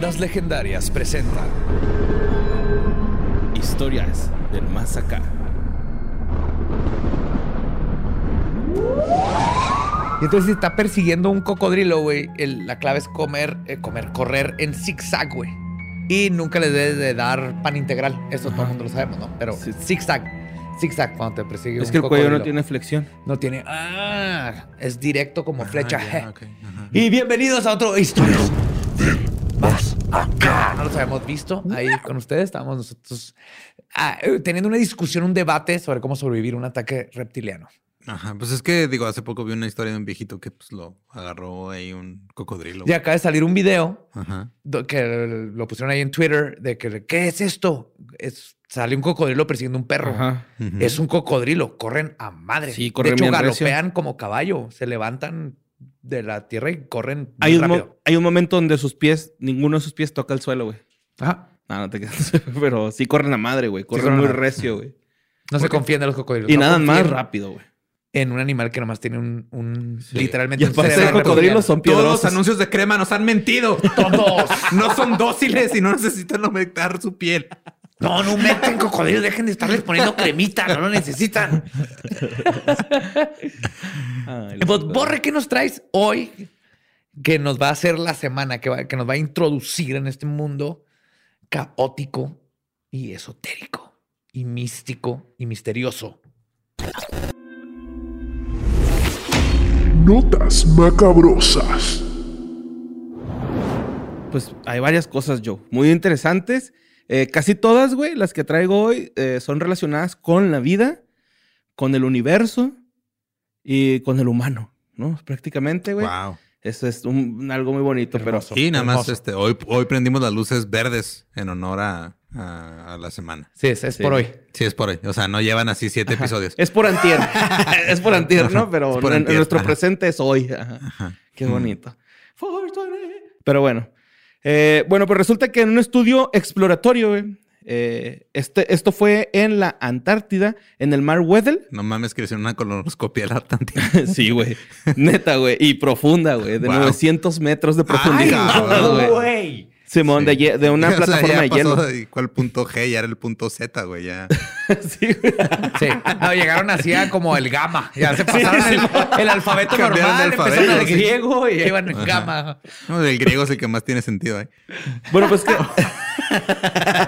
Leyendas Legendarias presenta Historias del Más Acá. Y entonces si está persiguiendo un cocodrilo, güey. La clave es comer, eh, comer, correr en zigzag, güey. Y nunca le debes de dar pan integral. Eso todo el mundo lo sabemos, ¿no? Pero zigzag. Zigzag cuando te persigue Es un que el cuello no tiene flexión. No tiene. Ah, es directo como flecha. Y bienvenidos a otro Historias del Más Acá. No los habíamos visto ahí con ustedes. Estábamos nosotros ah, eh, teniendo una discusión, un debate sobre cómo sobrevivir a un ataque reptiliano. Ajá, pues es que, digo, hace poco vi una historia de un viejito que pues lo agarró ahí un cocodrilo. Y acaba de salir un video Ajá. que lo pusieron ahí en Twitter de que, ¿qué es esto? Es, sale un cocodrilo persiguiendo un perro. Ajá. Ujú. Es un cocodrilo, corren a madre. Sí, corren de hecho, bien recio. galopean como caballo, se levantan de la tierra y corren Hay un, rápido. hay un momento donde sus pies, ninguno de sus pies toca el suelo, güey. Ajá. No, no te quedas. Pero sí corren a madre, güey. Corren muy recio, güey. No se confían de los cocodrilos. Y no nada más rápido, güey. En un animal que nomás tiene un, un- literalmente Y un aparte de cocodrilos son Todos los piedrosos. anuncios de crema nos han mentido. Todos. No son dóciles y no necesitan aumentar su piel. No, no meten cocodrilos, dejen de estarles poniendo cremita, no lo necesitan. Ay, Pues, Borre, ¿qué nos traes hoy? Que nos va a hacer la semana, que, va- que nos va a introducir en este mundo caótico y esotérico y místico y misterioso. Notas macabrosas. Pues hay varias cosas, Joe, muy interesantes. Eh, casi todas, güey, las que traigo hoy eh, son relacionadas con la vida, con el universo y con el humano, ¿no? Prácticamente, güey. Wow. Eso es un- algo muy bonito, pero... Sí, nada más hermoso. este, hoy, hoy prendimos las luces verdes en honor a, a- a la semana. Sí, es, es Sí. por hoy. Sí, es por hoy. O sea, no llevan así siete episodios. Es por antier. es por antier, ¿no? Pero Es por en- en antier, nuestro ajá. presente es hoy. Ajá. Ajá. Qué Mm. bonito. 420. Pero bueno. Eh, bueno, pues resulta que en un estudio exploratorio, güey, eh, este, esto fue en la Antártida, en el mar Weddell. No mames que hicieron una colonoscopia de la Atlántida. sí, güey. Neta, güey. Y profunda, güey. De Wow. 900 metros de profundidad, cabrón. güey. Simón, de, Sí. hie- de una O sea, plataforma ya de pasó hielo. de- ¿Cuál punto G? Ya era el punto Z, güey. Ya. sí, güey. Sí. No, llegaron así a como el gamma. Ya se pasaron el, el alfabeto Cambiaron normal, de alfabeto, empezaron el sí. griego y ya iban en Ajá. gamma. No, el griego es el que más tiene sentido, ¿eh? Bueno, pues que.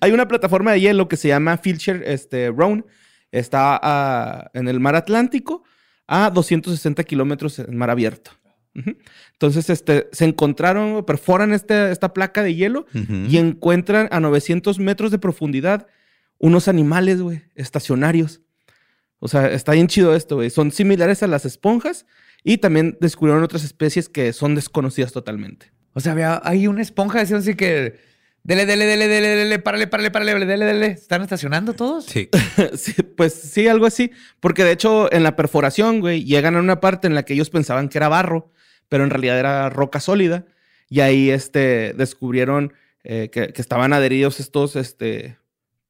Hay una plataforma de hielo que se llama Filcher este, Roan. Está en el mar Atlántico a 260 kilómetros en mar abierto. Ujú. Entonces, este, se encontraron, perforan este- esta placa de hielo Ujú. y encuentran a 900 metros de profundidad unos animales, güey, estacionarios. O sea, está bien chido esto, güey. Son similares a las esponjas y también descubrieron otras especies que son desconocidas totalmente. O sea, había, hay una esponja, decían así que. Dele, dele, dele, dele, dele, párale, párale, párale, dele, dele. ¿Están estacionando todos? Sí. Sí, pues sí, algo así. Porque de hecho, en la perforación, güey, llegan a una parte en la que ellos pensaban que era barro, pero en realidad era roca sólida. Y ahí este, descubrieron eh, que, que estaban adheridos estos, este,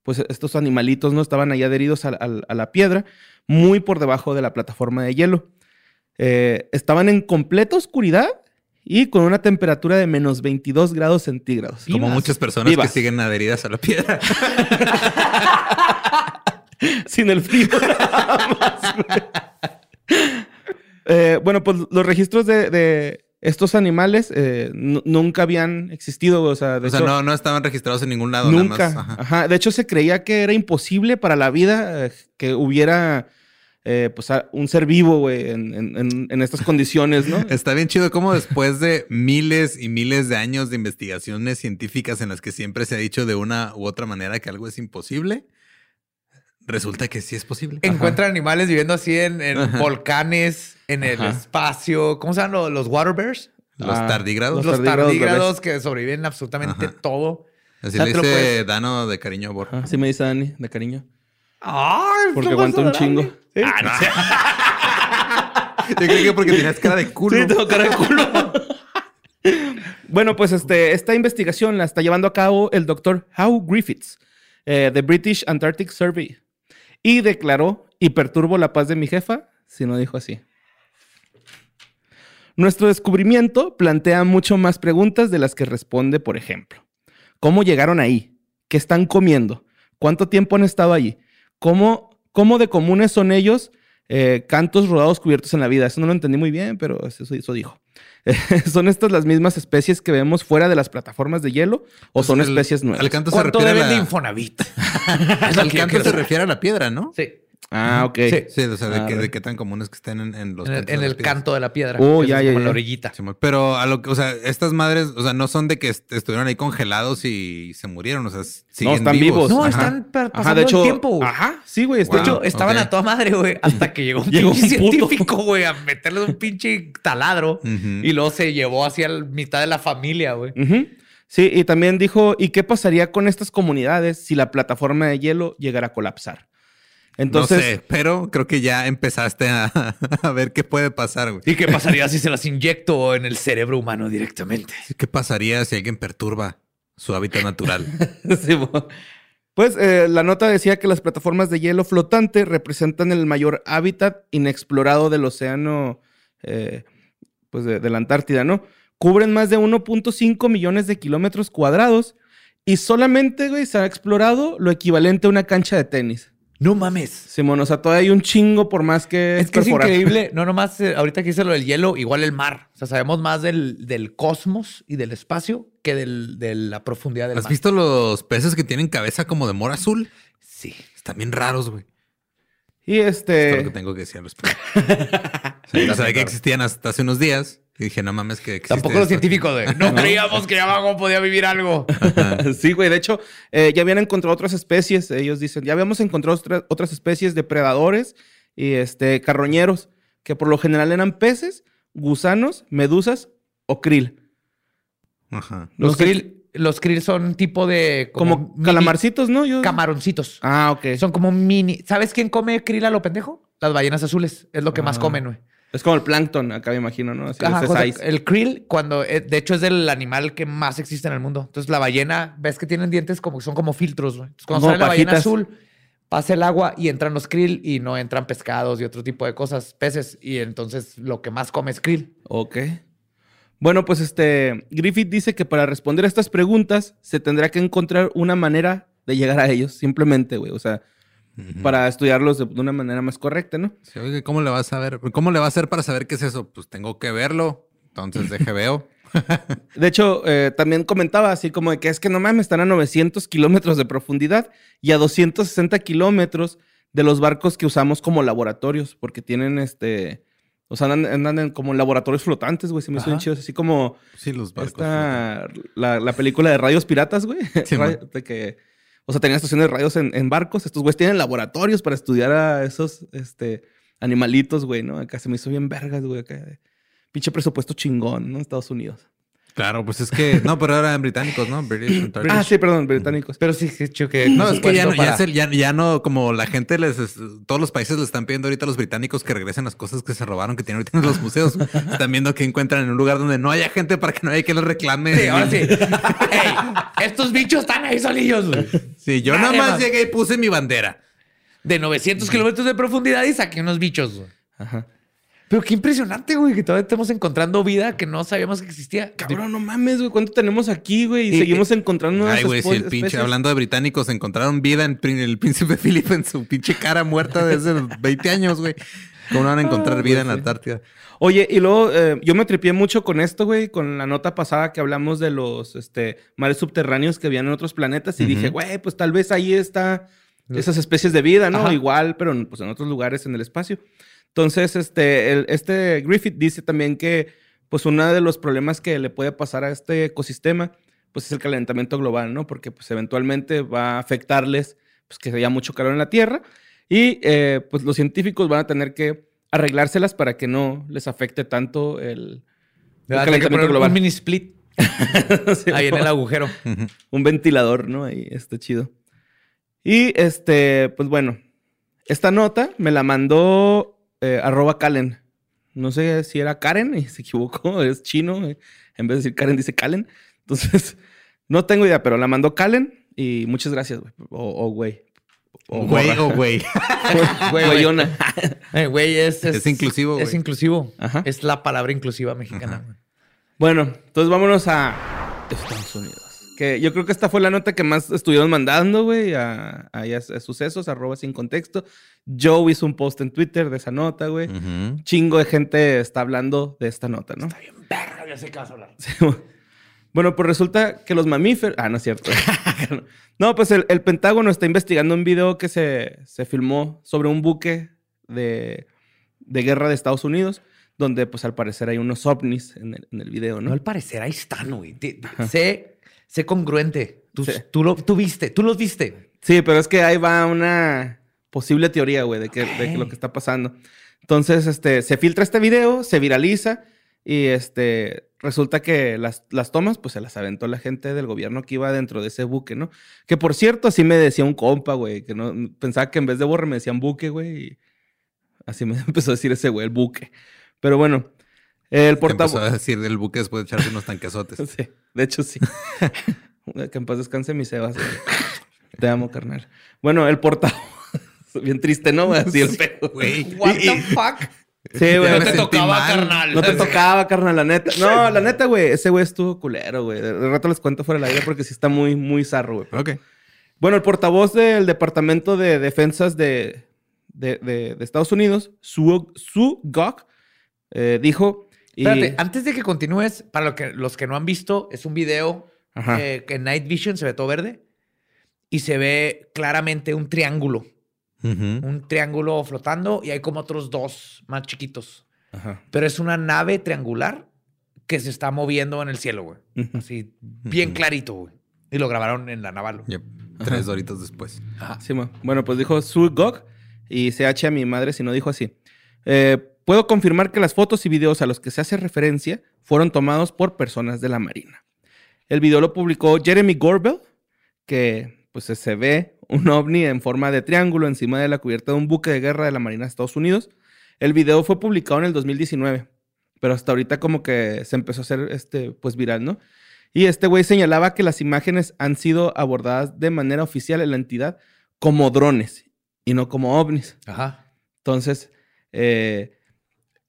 pues estos animalitos, ¿no? Estaban ahí adheridos a, a- a la piedra, muy por debajo de la plataforma de hielo. Eh, estaban en completa oscuridad y con una temperatura de menos 22 grados centígrados. Como Vivas. muchas personas Vivas. que siguen adheridas a la piedra. Sin el frío. nada más, güey. Eh, bueno, pues los registros de, de estos animales eh, nu- nunca habían existido. O sea, de O sea, no, no estaban registrados en ningún lado. nada nunca. más. Ajá. Ajá. De hecho, se creía que era imposible para la vida eh, que hubiera eh, pues, un ser vivo, güey, en, en- en- estas condiciones, ¿no? Está bien chido como después de miles y miles de años de investigaciones científicas en las que siempre se ha dicho de una u otra manera que algo es imposible, resulta que sí es posible. Encuentran animales viviendo así en, en volcanes, en el Ajá. espacio. ¿Cómo se llaman los, los water bears? Los Ah, tardígrados. Los, tardígrados tardígrados que sobreviven absolutamente Ajá. todo. Así Ya le te lo dice puedes- Dano de cariño a Borja. Ajá, sí me dice Dani, de cariño. ¡Ay! Porque ¿cómo aguanta un chingo. Sí. Yo creo que porque tenías cara de culo. Sí, tengo cara de culo. bueno, pues este, esta investigación la está llevando a cabo el doctor Howe Griffiths, eh, de British Antarctic Survey, y declaró, y perturbo la paz de mi jefa, si no dijo así. Nuestro descubrimiento plantea mucho más preguntas de las que responde, por ejemplo. ¿Cómo llegaron ahí? ¿Qué están comiendo? ¿Cuánto tiempo han estado allí? ¿Cómo, cómo de comunes son ellos eh, cantos rodados cubiertos en la vida? Eso no lo entendí muy bien, pero eso, eso dijo. ¿Son estas las mismas especies que vemos fuera de las plataformas de hielo o son Pues El- especies nuevas? Al canto se ¿Cuánto refiere a deben de la... Infonavit? Al canto se refiere a la piedra, ¿no? Sí. Ah, ok. Sí. Sí, o sea, de, Ah, que, de qué tan comunes que estén en, en los En el, en canto de la piedra. Oh, que ya, ya, como ya. la orillita. Pero a lo que, o sea, estas madres, o sea, no son de que est- estuvieron ahí congelados y se murieron, o sea, siguen No, están vivos. No, Ajá. están pa- pasando Ajá, de hecho, el tiempo. güey. Ajá, sí, güey. De hecho, estaban a toda madre, güey, hasta que llegó un Llegó científico, güey, a meterle un pinche taladro y luego se llevó hacia la mitad de la familia, güey. Sí, y también dijo, ¿y qué pasaría con estas comunidades si la plataforma de hielo llegara a colapsar? Entonces, no sé, pero creo que ya empezaste a, a ver qué puede pasar, güey. ¿Y qué pasaría si se las inyecto en el cerebro humano directamente? ¿Qué pasaría si alguien perturba su hábitat natural? Sí, pues eh, la nota decía que las plataformas de hielo flotante representan el mayor hábitat inexplorado del océano, eh, pues de, de la Antártida, ¿no? Cubren más de 1.5 millones de kilómetros cuadrados y solamente, güey, se ha explorado lo equivalente a una cancha de tenis. No mames. Simón, o sea, todavía hay un chingo por más que Es que es increíble, no nomás eh, ahorita que hice lo del hielo, igual el mar. O sea, sabemos más del, del cosmos y del espacio que del- de la profundidad del ¿Has mar. visto los peces que tienen cabeza como de mora azul? Sí. Están bien raros, güey. Y Es todo lo que este... tengo que decir al respecto. Sí, no sabía que existían hasta hace unos días. Y dije, no mames, que existe Tampoco los esto. científicos de no creíamos que abajo podía vivir algo. sí, güey. De hecho, eh, ya habían encontrado otras especies. Ellos dicen, ya habíamos encontrado otra- otras especies de predadores y este, carroñeros, que por lo general eran peces, gusanos, medusas o krill. Ajá. Los krill, los krill son tipo de Como, calamarcitos, ¿no? Yo... camaroncitos. Ah, ok. Son como mini. ¿Sabes quién come krill a lo pendejo? Las ballenas azules. Es lo que más Ah. comen, güey. Es como el plancton, acá me imagino, ¿no? Así, Ajá, el krill, cuando eh, de hecho es el animal que más existe en el mundo. Entonces la ballena, ves que tienen dientes como son como filtros, güey. Entonces, cuando Como sale la ballena azul, pasa el agua y entran los krill y no entran pescados y otro tipo de cosas, peces. Y entonces lo que más come es krill. Ok. Bueno, pues este Griffith dice que para responder a estas preguntas se tendrá que encontrar una manera de llegar a ellos, simplemente, güey. O sea, para estudiarlos de de una manera más correcta, ¿no? Sí, oye, ¿cómo le vas a ver? ¿Cómo le va a hacer para saber qué es eso? Pues tengo que verlo. Entonces deje veo. De hecho, eh, también comentaba así como de que es que no mames, están a 900 kilómetros de profundidad y a 260 kilómetros de los barcos que usamos como laboratorios, porque tienen este. O sea, andan, andan en como laboratorios flotantes, güey. Se me chidos. Así como Sí, los barcos. esta, la, la película de radios piratas, güey. Sí, de que, o sea, tenían estaciones de radios en, barcos. Estos güeyes tienen laboratorios para estudiar a esos este, animalitos, güey, ¿no? Acá se me hizo bien vergas, güey. Pinche presupuesto chingón, ¿no? Estados Unidos. Claro, pues es que. No, pero eran británicos, ¿no? British. Ah, sí, perdón, británicos. Pero sí, que. No, es que ya no, ya, para- se- ya, ya no, como la gente les, es- todos los países le están pidiendo ahorita a los británicos que regresen las cosas que se robaron, que tienen ahorita en los museos. Están viendo que encuentran en un lugar donde no haya gente para que no haya que les reclame. Sí, ahora sí. Ey, estos bichos están ahí solillos, güey. Sí, yo nada más más. llegué y puse mi bandera. De 900 kilómetros de profundidad y saqué unos bichos, güey. Ajá. Pero qué impresionante, güey, que todavía estamos encontrando vida que no sabíamos que existía. Cabrón, no mames, güey. ¿Cuánto tenemos aquí, güey? Y, Y- seguimos encontrando nuevas Ay, güey, si el pinche, especies. hablando de británicos, encontraron vida en el príncipe Philip en su pinche cara muerta desde 20 años, güey. ¿Cómo no van a encontrar vida en la Antártida? Oye, y luego eh, yo me tripié mucho con esto, güey, con la nota pasada que hablamos de los este, mares subterráneos que habían en otros planetas. Y dije, güey, pues tal vez ahí está esas especies de vida, ¿no? Ajá. Igual, pero pues, en otros lugares en el espacio. Entonces, este, el- este Griffith dice también que, pues, uno de los problemas que le puede pasar a este ecosistema, pues, es el calentamiento global, ¿no? Porque, pues, eventualmente va a afectarles, pues, que haya mucho calor en la Tierra. Y eh, pues los científicos van a tener que arreglárselas para que no les afecte tanto el, calentamiento global. Un mini split Sí, ahí en el agujero. un ventilador, ¿no? Ahí está chido. Y este, pues bueno, esta nota me la mandó eh, arroba Kalen. No sé si era Karen y se equivocó, es chino. eh, En vez de decir Karen, dice Kalen. Entonces, no tengo idea, pero la mandó Kalen y muchas gracias, güey. O o güey. O Güey o güey. Güey, güey. Güeyona. Eh, Güey, es, Es inclusivo, Es güey. inclusivo. Ajá. Es la palabra inclusiva mexicana. güey. Bueno, entonces vámonos a Estados Unidos. Que yo creo que esta fue la nota que más estuvieron mandando, güey, a, a- a sucesos, arroba sin contexto. Joe hizo un post en Twitter de esa nota, güey. Chingo de gente está hablando de esta nota, ¿no? Está bien, verga, ya sé qué vas a hablar. Sí, bueno, pues resulta que los mamíferos. Ah, no es cierto. no, pues el, el Pentágono está investigando un video que se, se filmó sobre un buque de, de guerra de Estados Unidos, donde, pues al parecer hay unos ovnis en el, en el video, No, ¿no? al parecer, ahí están, güey. Sé, sé congruente. Tú, Sí. tú, lo, tú viste, tú los viste. Sí, pero es que ahí va una posible teoría, güey, de, que, de que lo que está pasando. Entonces, este, se filtra este video, se viraliza y este, resulta que las, las tomas, pues se las aventó la gente del gobierno que iba dentro de ese buque, ¿no? Que por cierto, así me decía un compa, güey, que no, pensaba que en vez de borre me decían buque, güey, y así me empezó a decir ese güey, el buque. Pero bueno, el Que empezó portavoz... a decir del buque después de echarse unos tanquesotes. Sí, de hecho sí. que en paz descanse mi Sebas. güey. Te amo, carnal. Bueno, el portavoz. Bien triste, ¿no? Así el pedo. Güey. What the fuck? Sí, güey. No te tocaba, mal. carnal. No te tocaba, carnal, la neta. No, la neta, güey. Ese güey estuvo culero, güey. De de rato les cuento fuera del aire porque sí está muy, muy zarro, güey. Ok. Bueno, el portavoz del Departamento de Defensas de, de, de- de Estados Unidos, Sue, Sue Gok, eh, dijo... y- Espérate, antes de que continúes, para lo que, los que no han visto, es un video Ajá. eh, que en Night Vision se ve todo verde y se ve claramente un triángulo. Ujú. Un triángulo flotando y hay como otros dos más chiquitos. Ajá. Pero es una nave triangular que se está moviendo en el cielo, güey. Ujú. Así, bien Ujú. clarito, güey. Y lo grabaron en la naval. Yep. Tres doritos después. Sí, ma. bueno, pues dijo Sue Gok y CH a mi madre si no dijo así. Eh, puedo confirmar que las fotos y videos a los que se hace referencia fueron tomados por personas de la Marina. El video lo publicó Jeremy Gorbel, que pues se ve un ovni en forma de triángulo encima de la cubierta de un buque de guerra de la Marina de Estados Unidos. El video fue publicado en el 2019, pero hasta ahorita como que se empezó a hacer este pues viral, ¿no? Y este güey señalaba que las imágenes han sido abordadas de manera oficial en la entidad como drones y no como ovnis. Ajá. Entonces, eh,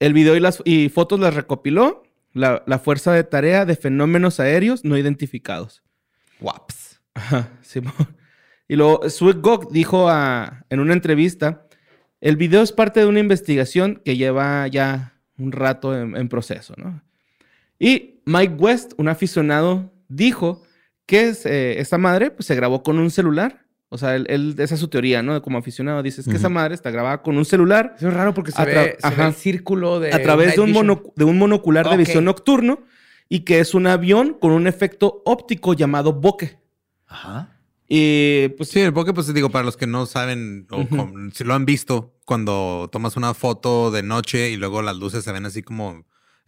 el video y las y fotos las recopiló la, la Fuerza de Tarea de Fenómenos Aéreos No Identificados. Waps. Ajá, Simón. Y luego, Sweet Gok dijo a- en una entrevista, el video es parte de una investigación que lleva ya un rato en, en proceso, ¿no? Y Mike West, un aficionado, dijo que es, eh, esta madre pues, se grabó con un celular. O sea, él, él- esa es su teoría, ¿no? Como aficionado, dices que esa madre está grabada con un celular Eso es raro porque se, A ve, se ve el círculo de. a través de un, Vision. mono- de un monocular de visión nocturno y que es un avión con un efecto óptico llamado bokeh. Ajá. Y pues Sí, el bokeh, pues digo, para los que no saben o si lo han visto, cuando tomas una foto de noche y luego las luces se ven así como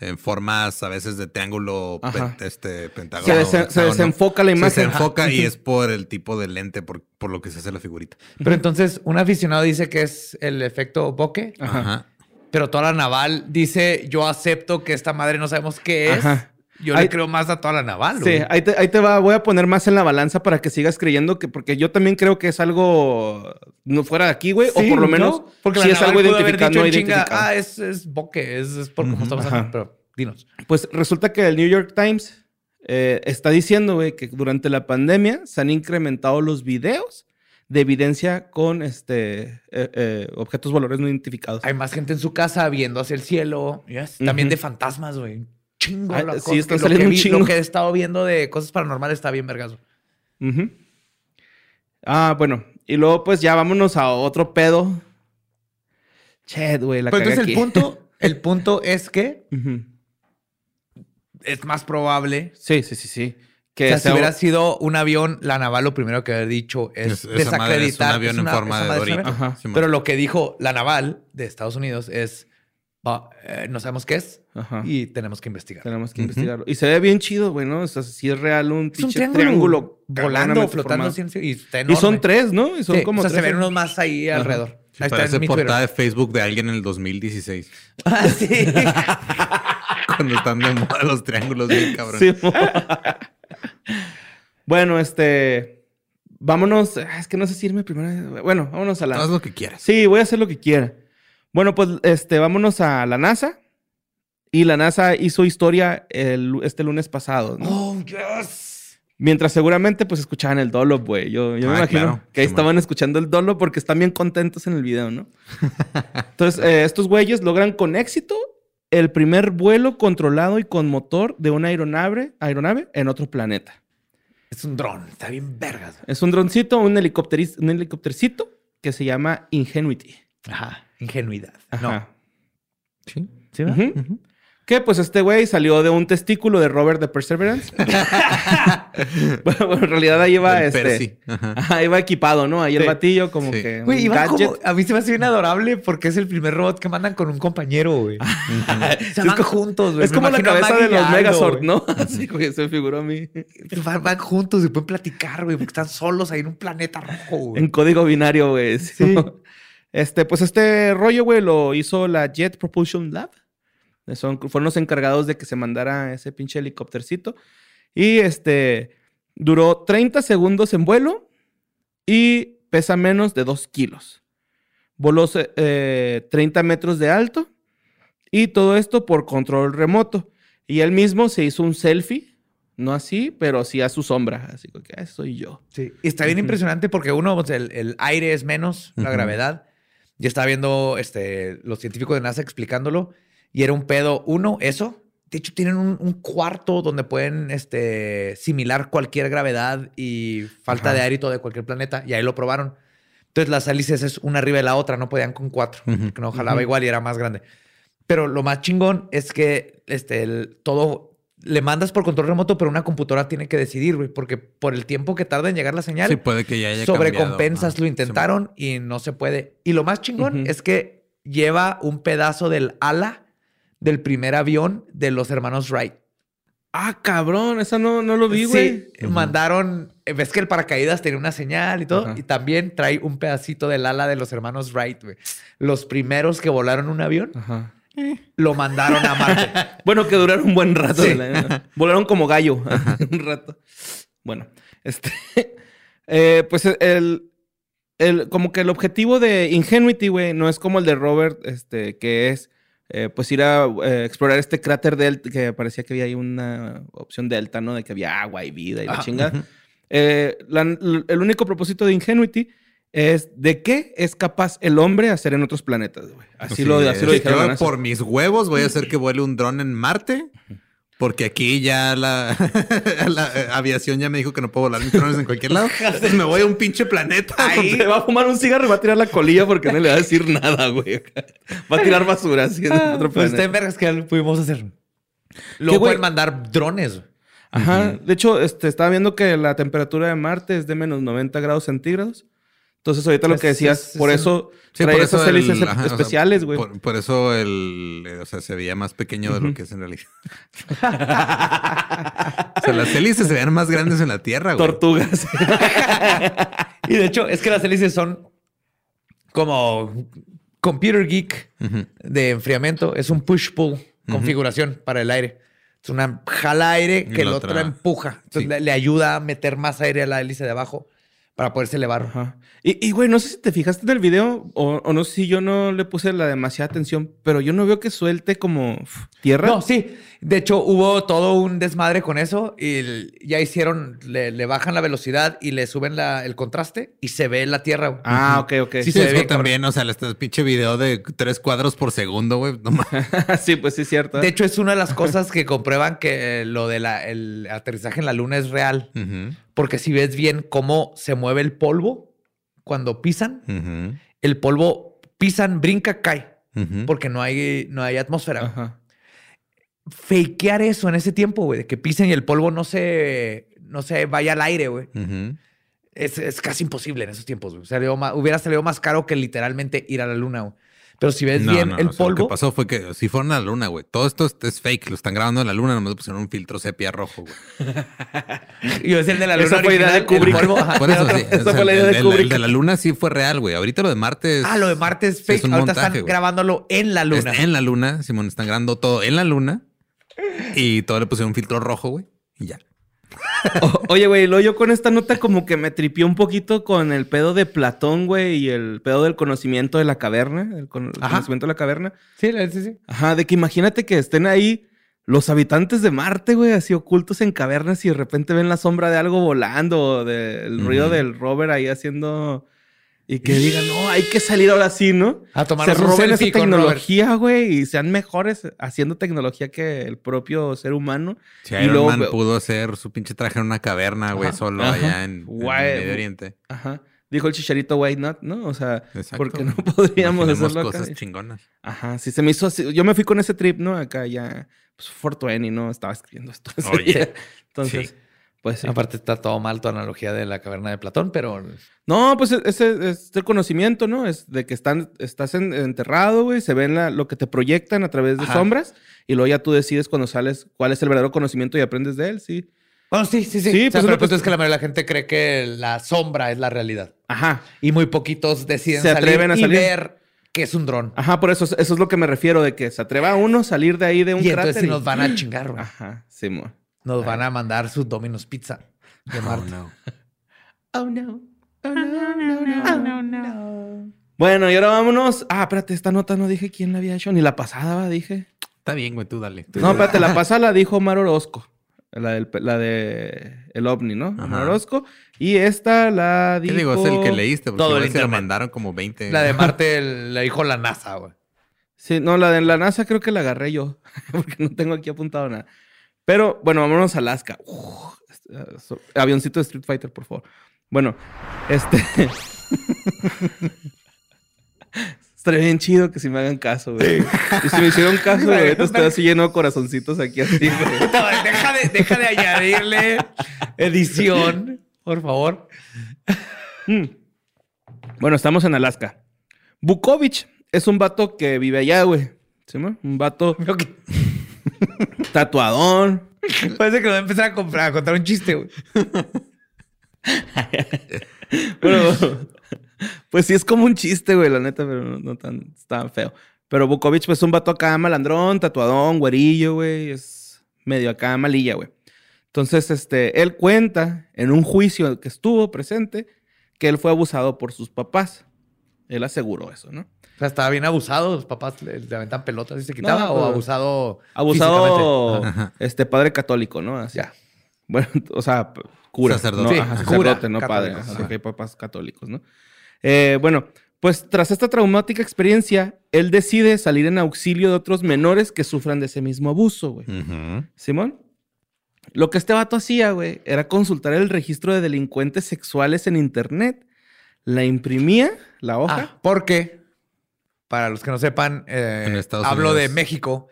en formas a veces de triángulo, Ajá. este, se, pentágono. desen- se desenfoca la Se imagen. desenfoca y es por el tipo de lente, por, por lo que se hace la figurita. Pero entonces, un aficionado dice que es el efecto bokeh. Ajá. pero toda la naval dice: Yo acepto que esta madre no sabemos qué es. Ajá. Yo le creo más a toda la naval. Sí, güey. ahí te, ahí te va, voy a poner más en la balanza para que sigas creyendo que, porque yo también creo que es algo no fuera de aquí, güey, o por lo ¿no? menos porque sí la es naval algo identificado, no chinga. Ah, es, es bokeh, es, es por cómo estamos hablando. Pero dinos. Pues resulta que el New York Times eh, está diciendo, güey, que durante la pandemia se han incrementado los videos de evidencia con este eh, eh, objetos valores no identificados. Hay más gente en su casa viendo hacia el cielo. Yes. También de fantasmas, güey. Chingo. Ah, sí, que- lo, saliendo que un vi- chingo. lo que he estado viendo de cosas paranormales está bien vergazo. Ujú. Ah, bueno. Y luego, pues ya vámonos a otro pedo. Chet, güey, la Pero cagué entonces el aquí. punto, el punto es que es más probable. Sí, sí, sí, sí. Que o sea, si hubiera sido un avión, la naval lo primero que haber dicho Es- es un desacreditar. avión en forma esa de madre es dorito. Pero lo que dijo la naval de Estados Unidos es, "Ah, eh, no sabemos qué es Ajá. y tenemos que investigar. Tenemos que investigarlo. Y se ve bien chido, güey, ¿no? O sea, si es real un, Es un pinche triángulo, triángulo, volando, flotando y, está Y enorme. son tres, ¿no? Y son Sí, como o sea, se tres. ven unos más ahí alrededor. Sí, ahí está parece portada de Facebook de alguien en el 2016. Ah, sí. Cuando están de moda los triángulos bien cabrón. Sí, bueno, este. Vámonos. Es que no sé si irme primero. Bueno, vámonos a la. Haz lo que quieras. Sí, voy a hacer lo que quiera. Bueno, pues este, vámonos a la NASA. Y la NASA hizo historia el- este lunes pasado, ¿no? oh, yes. Mientras seguramente pues escuchaban el dolo, güey. Yo, yo me Ah, imagino claro. que ahí Sí, estaban escuchando el dolo porque están bien contentos en el video, ¿no? Entonces, eh, estos güeyes logran con éxito el primer vuelo controlado y con motor de una aeronave, aeronave en otro planeta. Es un dron. Está bien vergas. Es un droncito, un, un helicóptercito que se llama Ingenuity. Ajá. Ingenuidad. Ajá. No. Sí. ¿Sí, va? Que pues este güey salió de un testículo de Robert de Perseverance. bueno, en realidad ahí iba este. Percy. Ajá. Ajá, iba equipado, ¿no? Ahí el batillo como Sí. que. Güey, iba como... A mí se me hace bien adorable porque es el primer robot que mandan con un compañero, güey. se van juntos, güey. Es como la cabeza de los Megazord. ¿no? Así, güey, se me figuró a mí. Van, van juntos y pueden platicar, güey, porque están solos ahí en un planeta rojo, güey. En código binario, güey. Sí. Este, pues este rollo, güey, lo hizo la Jet Propulsion Lab. Son, fueron los encargados de que se mandara ese pinche helicóptercito. Y este, duró 30 segundos en vuelo y pesa menos de 2 kilos. Voló eh, 30 metros de alto y todo esto por control remoto. Y él mismo se hizo un selfie, no así, pero sí a su sombra. Así que "Ah, soy yo. Sí. Y está bien impresionante porque uno, pues, el, el aire es menos, la gravedad. Y estaba viendo este, los científicos de NASA explicándolo. Y era un pedo. Uno, eso. De hecho, tienen un, un cuarto donde pueden este, similar cualquier gravedad y falta Ajá. de aire y todo de cualquier planeta. Y ahí lo probaron. Entonces, las hélices es una arriba de la otra. No podían con cuatro. Porque no jalaba igual y era más grande. Pero lo más chingón es que este, el- todo le mandas por control remoto, pero una computadora tiene que decidir, güey, porque por el tiempo que tarda en llegar la señal, Sí, puede que ya haya sobrecompensas, lo intentaron y no se puede. Y lo más chingón es que lleva un pedazo del ala del primer avión de los hermanos Wright. Ah, cabrón, esa no, no lo vi, güey. Sí, mandaron, eh, ves que el paracaídas tenía una señal y todo, y también trae un pedacito del ala de los hermanos Wright, güey. Los primeros que volaron un avión Ajá. Lo mandaron a Marte. Bueno, que duraron un buen rato. Sí. la- Volaron como gallo un rato. Bueno, este. eh, pues el, el. Como que el objetivo de Ingenuity, güey, no es como el de Robert, este, que es. eh, pues ir a eh, explorar este cráter delta, que parecía que había ahí una opción delta, ¿no? De que había agua y vida y la Ajá. chingada. La- el único propósito de Ingenuity es de qué es capaz el hombre hacer en otros planetas, güey. Así, Sí, lo, así lo dijeron. yo por mis huevos voy a hacer que vuele un dron en Marte. Porque aquí ya la, la, aviación ya me dijo que no puedo volar mis drones en cualquier lado. Entonces me voy a un pinche planeta. Se va a fumar un cigarro y va a tirar la colilla porque no le va a decir nada, güey. Va a tirar basura así en otro Pues está planeta. en vergas que pudimos hacer. ¿Qué, Luego pueden mandar drones. Ajá. De hecho, este, estaba viendo que la temperatura de Marte es de menos 90 grados centígrados. Entonces, ahorita lo que decías, por es eso por esas eso el- hélices ajá, o sea, especiales, güey. por, por eso el, eh, o sea, se veía más pequeño de lo que es en realidad. o sea, las hélices se veían más grandes en la Tierra, güey. Tortugas. Y de hecho, es que las hélices son como computer geek de enfriamiento. Es un push-pull configuración para el aire. Es una jala aire que la otra- empuja. Entonces le, le ayuda a meter más aire a la hélice de abajo para poderse elevar. Ajá. Y, y, güey, no sé si te fijaste en el video o, o no sé si yo no le puse la demasiada atención, pero yo no veo que suelte como tierra. No, sí. De hecho, hubo todo un desmadre con eso y ya hicieron, le, le bajan la velocidad y le suben la- el contraste y se ve la tierra. güey. Ah, ok, ok. Sí, Sí, se ve que también, o sea, este pinche video de tres cuadros por segundo, güey. No sí, pues sí, es cierto. De hecho, es una de las cosas que comprueban que lo del aterrizaje en la luna es real. Porque si ves bien cómo se mueve el polvo cuando pisan, el polvo pisan, brinca, cae. Porque no hay, no hay atmósfera. Ajá. Fakear eso en ese tiempo, güey, de que pisen y el polvo no se, no sé, vaya al aire, güey. Es, es casi imposible en esos tiempos, güey. Salió ma- hubiera salido más caro que literalmente ir a la luna, güey. Pero si ves No, bien no, el no, o sea, Lo polvo. que pasó fue que si fueron a la luna, güey. Todo esto es, es fake. Lo están grabando en la luna. Nomás pusieron un filtro sepia rojo, güey. Yo es el de la luna. Esa fue idea de el Kubrick. polvo, ajá, Por eso, sí. Esa fue la idea el, de el- Kubrick. el de la luna sí fue real, güey. Ahorita lo de Marte es... Ah, lo de Marte es fake. Es un Ahorita montaje, están güey. grabándolo en la luna. Está en la luna, Simón. Están grabando todo en la luna. Y todo le pusieron un filtro rojo, güey. Y ya. O- oye, güey, lo yo con esta nota como que me tripió un poquito con el pedo de Platón, güey, y el pedo del conocimiento de la caverna, el, con- el Ajá. conocimiento de la caverna. Sí, sí, sí. Ajá, de que imagínate que estén ahí los habitantes de Marte, güey, así ocultos en cavernas y de repente ven la sombra de algo volando o del ruido del rover ahí haciendo... Y que digan, no, hay que salir ahora sí, ¿no? A Se tomarnos un roben esa tecnología, güey, y sean mejores haciendo tecnología que el propio ser humano. Si Y Iron luego Man pudo hacer su pinche traje en una caverna, güey, solo Ajá. allá en. Medio Oriente. Ajá. Dijo el chicharito White Not, ¿no? O sea, Exacto. porque no podríamos Imaginemos hacerlo acá. cosas chingonas. Ajá, sí se me hizo así. Yo me fui con ese trip, ¿no? Acá ya, pues, 420, ¿no? Estaba escribiendo esto. Oye, día. Entonces, sí. Pues sí. Aparte está todo mal tu analogía de la caverna de Platón, pero No, pues ese es el conocimiento, ¿no? Es de que están, estás en- enterrado, güey, se ven la- lo que te proyectan a través de Ajá. sombras y luego ya tú decides cuando sales cuál es el verdadero conocimiento y aprendes de él, sí. Bueno, sí, sí, sí. Sí, O sea, pues, pero el punto es que la mayoría de la gente cree que la sombra es la realidad. Ajá. Y muy poquitos deciden Se atreven salir a y ver que es un dron. Ajá, por eso, eso es lo que me refiero, de que se atreva uno a salir de ahí de un Y cráter. entonces nos van a chingar, güey. Ajá, sí, mo. Nos van a mandar sus Domino's Pizza de Marte. Oh no. Oh no, no, no. Bueno, y ahora vámonos. Ah, espérate, esta nota no dije quién la había hecho, ni la pasada, ¿va? dije. Está bien, güey, tú dale. Tú No, dale. espérate, la pasada la dijo Omar Orozco. La, del, la de el ovni, ¿no? Omar Orozco. Y esta la ¿Qué dijo... digo? Es el que leíste, porque Todo el se internet. mandaron como 20. La de Marte la dijo la NASA, güey. Sí, no, la de la NASA creo que la agarré yo, porque no tengo aquí apuntado nada. Pero bueno, vámonos a Alaska. Uf, avioncito de Street Fighter, por favor. Bueno, este. Estaría bien chido que si me hagan caso, güey. Y si me hicieron caso, güey, ahorita estoy así lleno de corazoncitos aquí así, güey. Deja de, deja de añadirle edición, por favor. Bueno, estamos en Alaska. Bukovich es un vato que vive allá, güey. ¿Sí, mo? Un vato tatuadón. Parece que va a empezar a, comprar, a contar un chiste, güey. Bueno, pues sí es como un chiste, güey, la neta, pero no, no tan, tan feo. Pero Bukovich, pues es un vato acá malandrón, tatuadón, güerillo, güey. Es medio acá malilla, güey. Entonces, este, él cuenta en un juicio que estuvo presente que él fue abusado por sus papás. Él aseguró eso, ¿no? O sea, estaba bien abusado. Los papás le, le aventan pelotas y se quitaba. No, o abusado. Abusado, este, padre católico, ¿no? Así. Ya. Bueno, o sea, cura. Sacerdote. No, Sí, Ajá, cura, sacerdote, no padre. porque hay papás católicos, ¿no? Eh, bueno, pues tras esta traumática experiencia, él decide salir en auxilio de otros menores que sufran de ese mismo abuso, güey. Simón. Lo que este vato hacía, güey, era consultar el registro de delincuentes sexuales en internet. La imprimía, la hoja. Ah, porque, para los que no sepan, eh, En Estados hablo de Unidos. México.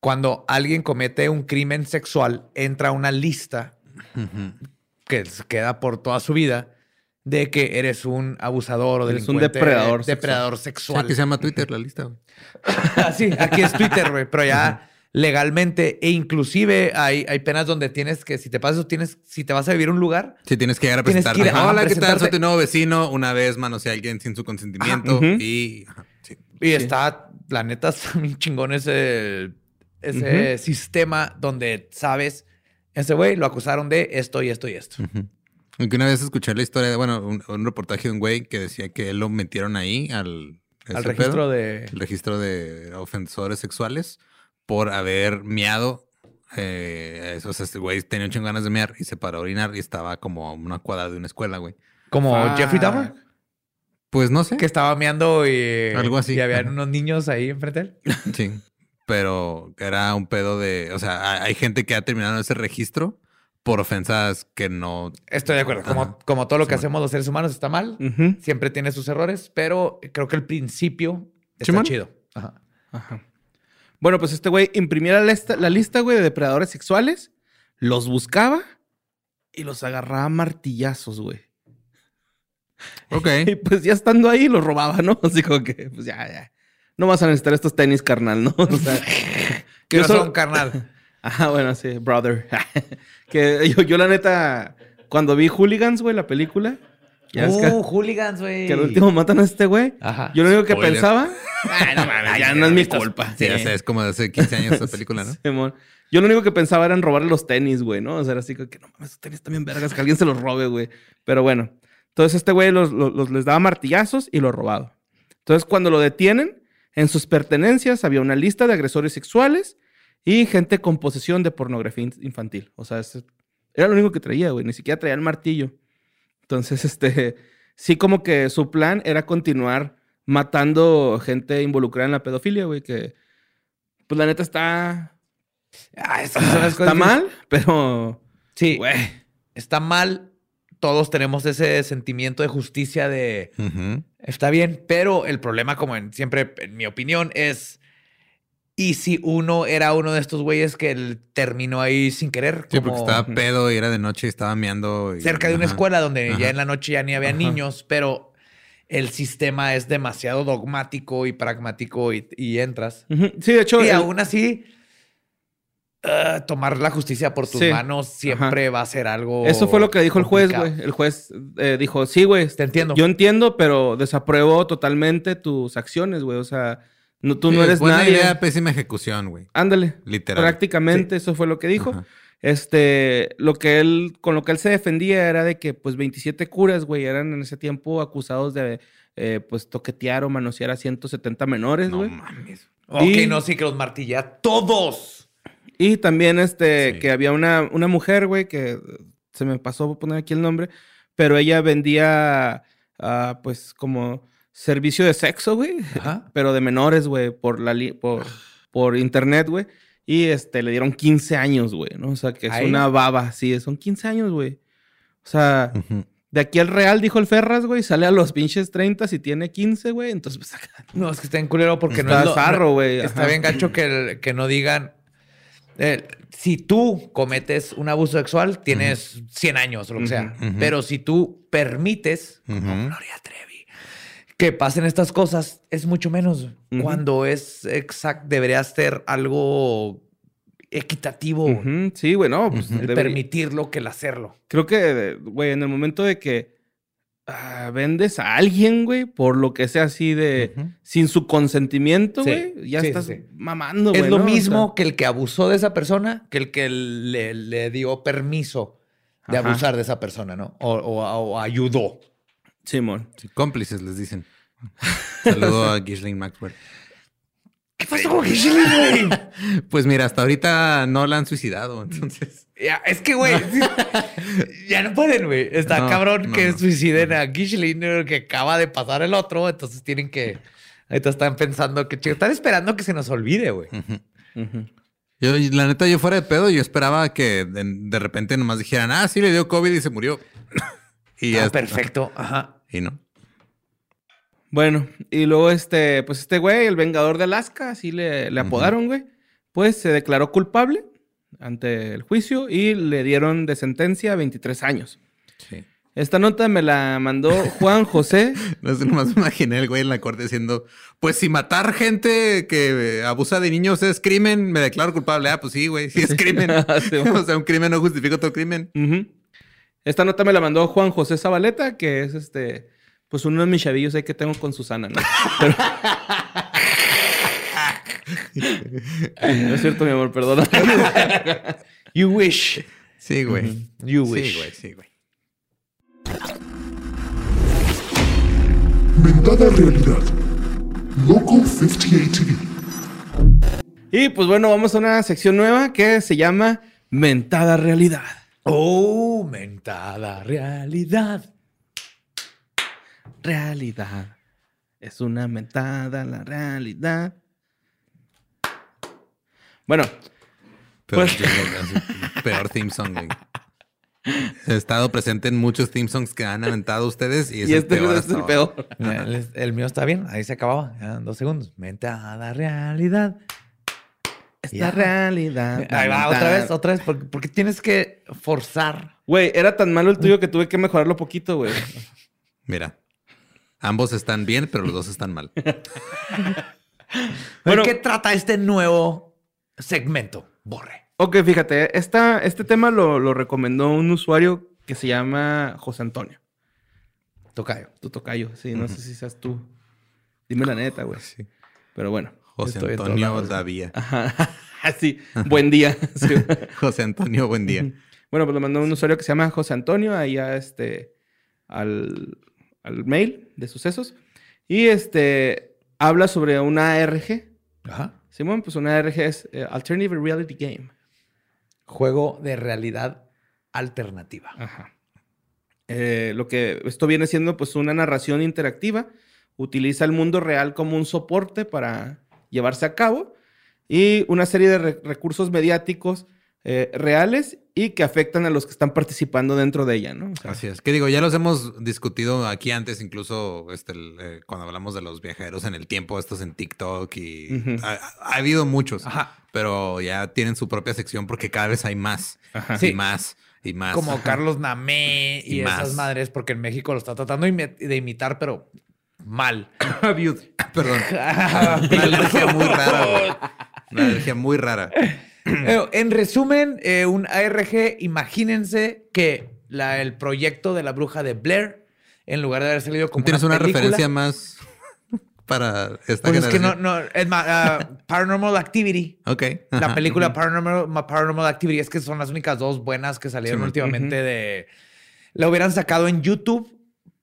Cuando alguien comete un crimen sexual, entra a una lista Ujú. que se queda por toda su vida de que eres un abusador o Eres un delincuente. depredador sexual. depredador O sea, que se llama Twitter la lista, güey. Ah, sí, aquí es Twitter, güey, pero ya legalmente e inclusive hay, hay penas donde tienes que, si te pasas, tienes, si te vas a vivir a un lugar, Sí, tienes que llegar a que presentarte. ir a- Hola, ¿qué tal? Soy tu nuevo vecino. Una vez manoseé a alguien sin su consentimiento. Ajá. Y... ajá, sí. y está, la neta, está bien chingón ese, ese sistema donde sabes, ese güey lo acusaron de esto y esto y esto. Aunque una vez escuché la historia de, bueno, un, un reportaje de un güey que decía que él lo metieron ahí al, Al registro pedo, de... el registro de ofensores sexuales por haber miado. Eh, eso, o sea, este güey tenía un chingo ganas de mear y se paró a orinar y estaba como a una cuadra de una escuela, güey. Como Fuck. Jeffrey Dahmer, Pues no sé. que estaba meando y... Algo así. Y había Ajá. unos niños ahí enfrente de él. Sí. Pero era un pedo de. O sea, hay- gente que ha terminado ese registro por ofensas que no. Estoy de acuerdo. Como, como todo lo que hacemos los seres humanos está mal. Siempre tiene sus errores, pero creo que el principio está Simón. chido. Ajá. Ajá. Bueno, pues este güey imprimía la lista, la lista, güey, de depredadores sexuales, los buscaba y los agarraba a martillazos, güey. Ok. Y pues ya estando ahí los robaba, ¿no? Así como que, pues ya, ya. No vas a necesitar estos tenis, carnal, ¿no? O sea, ¿Qué yo razón, solo- carnal? Ajá, bueno, sí, brother. que yo, yo, la neta, cuando vi Hooligans, güey, la película, ya es que, Uh, hooligans, güey. que al último matan a este güey. Ajá. Yo lo único que Spoiler. pensaba, ay, no mames, ya no es mi culpa. Sí, ya sé, es como de hace 15 años esa película, ¿no? Simón. Yo lo único que pensaba era en robarle los tenis, güey, ¿no? O sea, era así como que no mames, esos tenis también vergas, que alguien se los robe, güey. Pero bueno, entonces este güey los, los- los- les daba martillazos y lo robaba. Entonces, cuando lo detienen, en sus pertenencias había una lista de agresores sexuales y gente con posesión de pornografía in- infantil. O sea, ese- era lo único que traía, güey. Ni siquiera traía el martillo. Entonces, este, sí como que su plan era continuar matando gente involucrada en la pedofilia, güey, que pues la neta está Ah, es que son las cosas está que- mal, pero Sí. güey, Está mal. Todos tenemos ese sentimiento de justicia de está bien, pero el problema, como en, siempre, en mi opinión, es. ¿Y si uno era uno de estos güeyes que él terminó ahí sin querer? Sí, como porque estaba pedo y era de noche y estaba meando. y- cerca de una ajá. escuela donde Ajá. ya en la noche ya ni había Ajá. niños, pero el sistema es demasiado dogmático y pragmático y, y entras. Sí, de hecho, Y el- aún así, ah, tomar la justicia por tus Sí. manos siempre va a ser algo. eso fue lo que dijo el juez, güey. El juez eh, dijo, sí, güey, Te entiendo. yo entiendo, pero desapruebo totalmente tus acciones, güey. O sea, no, tú Sí, no eres buena nadie. idea, pésima ejecución, güey. Ándale. Literal. Prácticamente eso fue lo que dijo. Ajá. Este, lo que él, con lo que él se defendía era de que, pues, 27 curas, güey, eran en ese tiempo acusados de, eh, pues, toquetear o manosear a 170 menores, No güey. mames. Ok, Y- no, sí, que los martilla todos. Y también este, Sí. que había una, una mujer, güey, que se me pasó poner aquí el nombre, pero ella vendía, ah, pues, como servicio de sexo, güey, Ajá. pero de menores, güey, por, la li- por, por internet, güey. Y este, le dieron 15 años, güey, ¿no? O sea, que es ¿Ahí? una baba, sí, son 15 años, güey. O sea, de aquí al real, dijo el Ferras, güey, sale a los pinches 30 si tiene 15, güey. Entonces, pues acá No, es que está en culero porque no está es lo- zarro, güey. Está bien gacho que, el- que no digan. eh, si tú cometes un abuso sexual, tienes 100 años o lo que sea. Ujú. Pero si tú permites, como Gloria Trevi, que pasen estas cosas, es mucho menos. Cuando es exacto, debería ser algo equitativo. Sí, güey, no, pues El permitirlo que el hacerlo. Creo que, güey, en el momento de que ah, vendes a alguien, güey, por lo que sea así de sin su consentimiento, Sí, güey, ya sí, estás sí, mamando, Es lo ¿no? O mismo sea, que el que abusó de esa persona, que el que le, le dio permiso de Ajá. abusar de esa persona, ¿no? O, o- o ayudó. Simón. Sí, cómplices les dicen. Saludo a Ghislaine Maxwell. ¿Qué pasó con güey? Pues mira, hasta ahorita no la han suicidado, entonces. Ya, es que, güey, ya no pueden, güey. Está No, cabrón no, que no. suiciden a Giselle, que acaba de pasar el otro, entonces tienen que... Ahorita están pensando que, chico, están esperando que se nos olvide, güey. Yo, la neta, yo fuera de pedo, yo esperaba que de, de repente nomás dijeran, ah, sí, le dio COVID y se murió. Y Ah, perfecto. Ajá. Y no. Bueno, y luego este, pues este güey, el Vengador de Alaska, así le, le apodaron, güey, pues se declaró culpable ante el juicio y le dieron de sentencia 23 años. Sí. Esta nota me la mandó Juan José. No sé, nomás me imaginé el güey en la corte diciendo, pues si matar gente que abusa de niños es crimen, me declaro culpable. Ah, pues sí, güey, sí es crimen. Sí, o sea, un crimen no justifica otro crimen. Ujú. Esta nota me la mandó Juan José Zabaleta, que es este, pues uno de mis chavillos ahí que tengo con Susana, ¿no? Pero- no es cierto, mi amor, perdona. You wish. Sí, güey. You Sí, wish. güey, sí, güey. Mentada realidad. Loco 58 TV. y pues bueno, vamos a una sección nueva que se llama Mentada Realidad. Oh, mentada realidad. Realidad. Es una mentada la realidad. Bueno, Peor, Pues- peor theme song, güey. He estado presente en muchos theme songs que han aventado ustedes y es y el este peor es el peor. El, el mío está bien, ahí se acababa, ya dos segundos. Mentada realidad. Esta realidad. Ahí va, otra vez, otra vez. Porque, porque tienes que forzar. Güey, era tan malo el tuyo que tuve que mejorarlo poquito, güey. Mira, ambos están bien, pero los dos están mal. Bueno. ¿De qué trata este nuevo segmento? Borre. Ok, fíjate, esta, este tema lo, lo recomendó un usuario que se llama José Antonio. Tocayo. Tu tocayo, sí, no sé si seas tú. Dime la neta, güey. Sí. Pero bueno. José Estoy Antonio. Davía. Ajá. sí, buen día. Sí. José Antonio, buen día. Bueno, pues lo mandó un usuario que se llama José Antonio ahí a este, al, al mail de sucesos. Y este, habla sobre una ARG. Ajá. Simón, pues una ARG es eh, Alternative Reality Game. Juego de realidad alternativa. Ajá. Eh, lo que esto viene siendo pues una narración interactiva. Utiliza el mundo real como un soporte para llevarse a cabo. Y una serie de re- recursos mediáticos eh, reales y que afectan a los que están participando dentro de ella, ¿no? O sea, Así es. Que digo, ya los hemos discutido aquí antes, incluso este, el, eh, cuando hablamos de los viajeros en el tiempo, estos en TikTok y ha, ha habido muchos, Ajá. pero ya tienen su propia sección porque cada vez hay más Ajá. y Sí. más y más. Como Carlos Namé y, Y más. esas madres, porque en México lo está tratando de imitar, pero mal. Perdón. Una alergia muy rara. güey. Una alergia muy rara. En resumen, eh, un ARG, imagínense que la- el proyecto de la bruja de Blair, en lugar de haber salido como ¿Tienes una, película, referencia más para esta Pues es que no, no, es más, ah, Paranormal Activity. Ok. La película Paranormal, Ma- Paranormal Activity es que son las únicas dos buenas que salieron Sí, últimamente de... La hubieran sacado en YouTube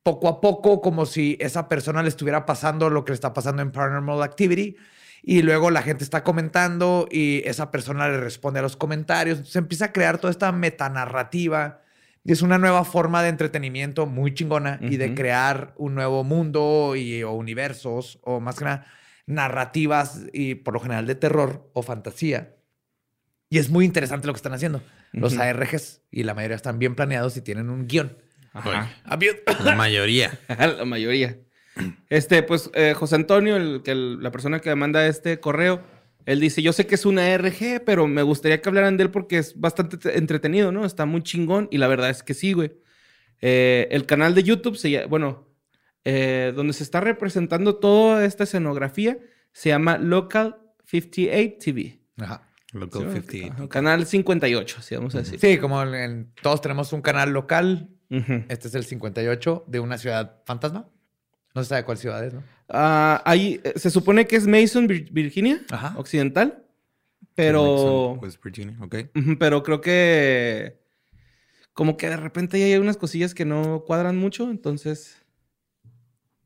poco a poco, como si esa persona le estuviera pasando lo que le está pasando en Paranormal Activity. Y luego la gente está comentando y esa persona le responde a los comentarios. Se empieza a crear toda esta metanarrativa. Y es una nueva forma de entretenimiento muy chingona y de crear un nuevo mundo y, o universos o más que nada narrativas y por lo general de terror o fantasía. Y es muy interesante lo que están haciendo. Los Ujú. ARGs y la mayoría están bien planeados y tienen un guion. Ajá. La mayoría. la mayoría. Este, pues, eh, José Antonio, el, que el- la persona que manda este correo, él dice, yo sé que es una RG, pero me gustaría que hablaran de él porque es bastante te- entretenido, ¿no? Está muy chingón y la verdad es que sí, güey. Eh, el canal de YouTube, se llama, bueno, eh, donde se está representando toda esta escenografía, se llama Local 58 TV. Ajá. Local Sí, 58. ajá, Canal 58, si vamos a decir. Sí, como en- en- todos tenemos un canal local. Este es el 58 de una ciudad fantasma. No se sabe cuál ciudad es, ¿no? Ah, ahí, eh, se supone que es Mason, Vir- Virginia, Ajá. occidental, pero... West pues, Virginia, ok. Pero creo que como que de repente hay unas cosillas que no cuadran mucho, entonces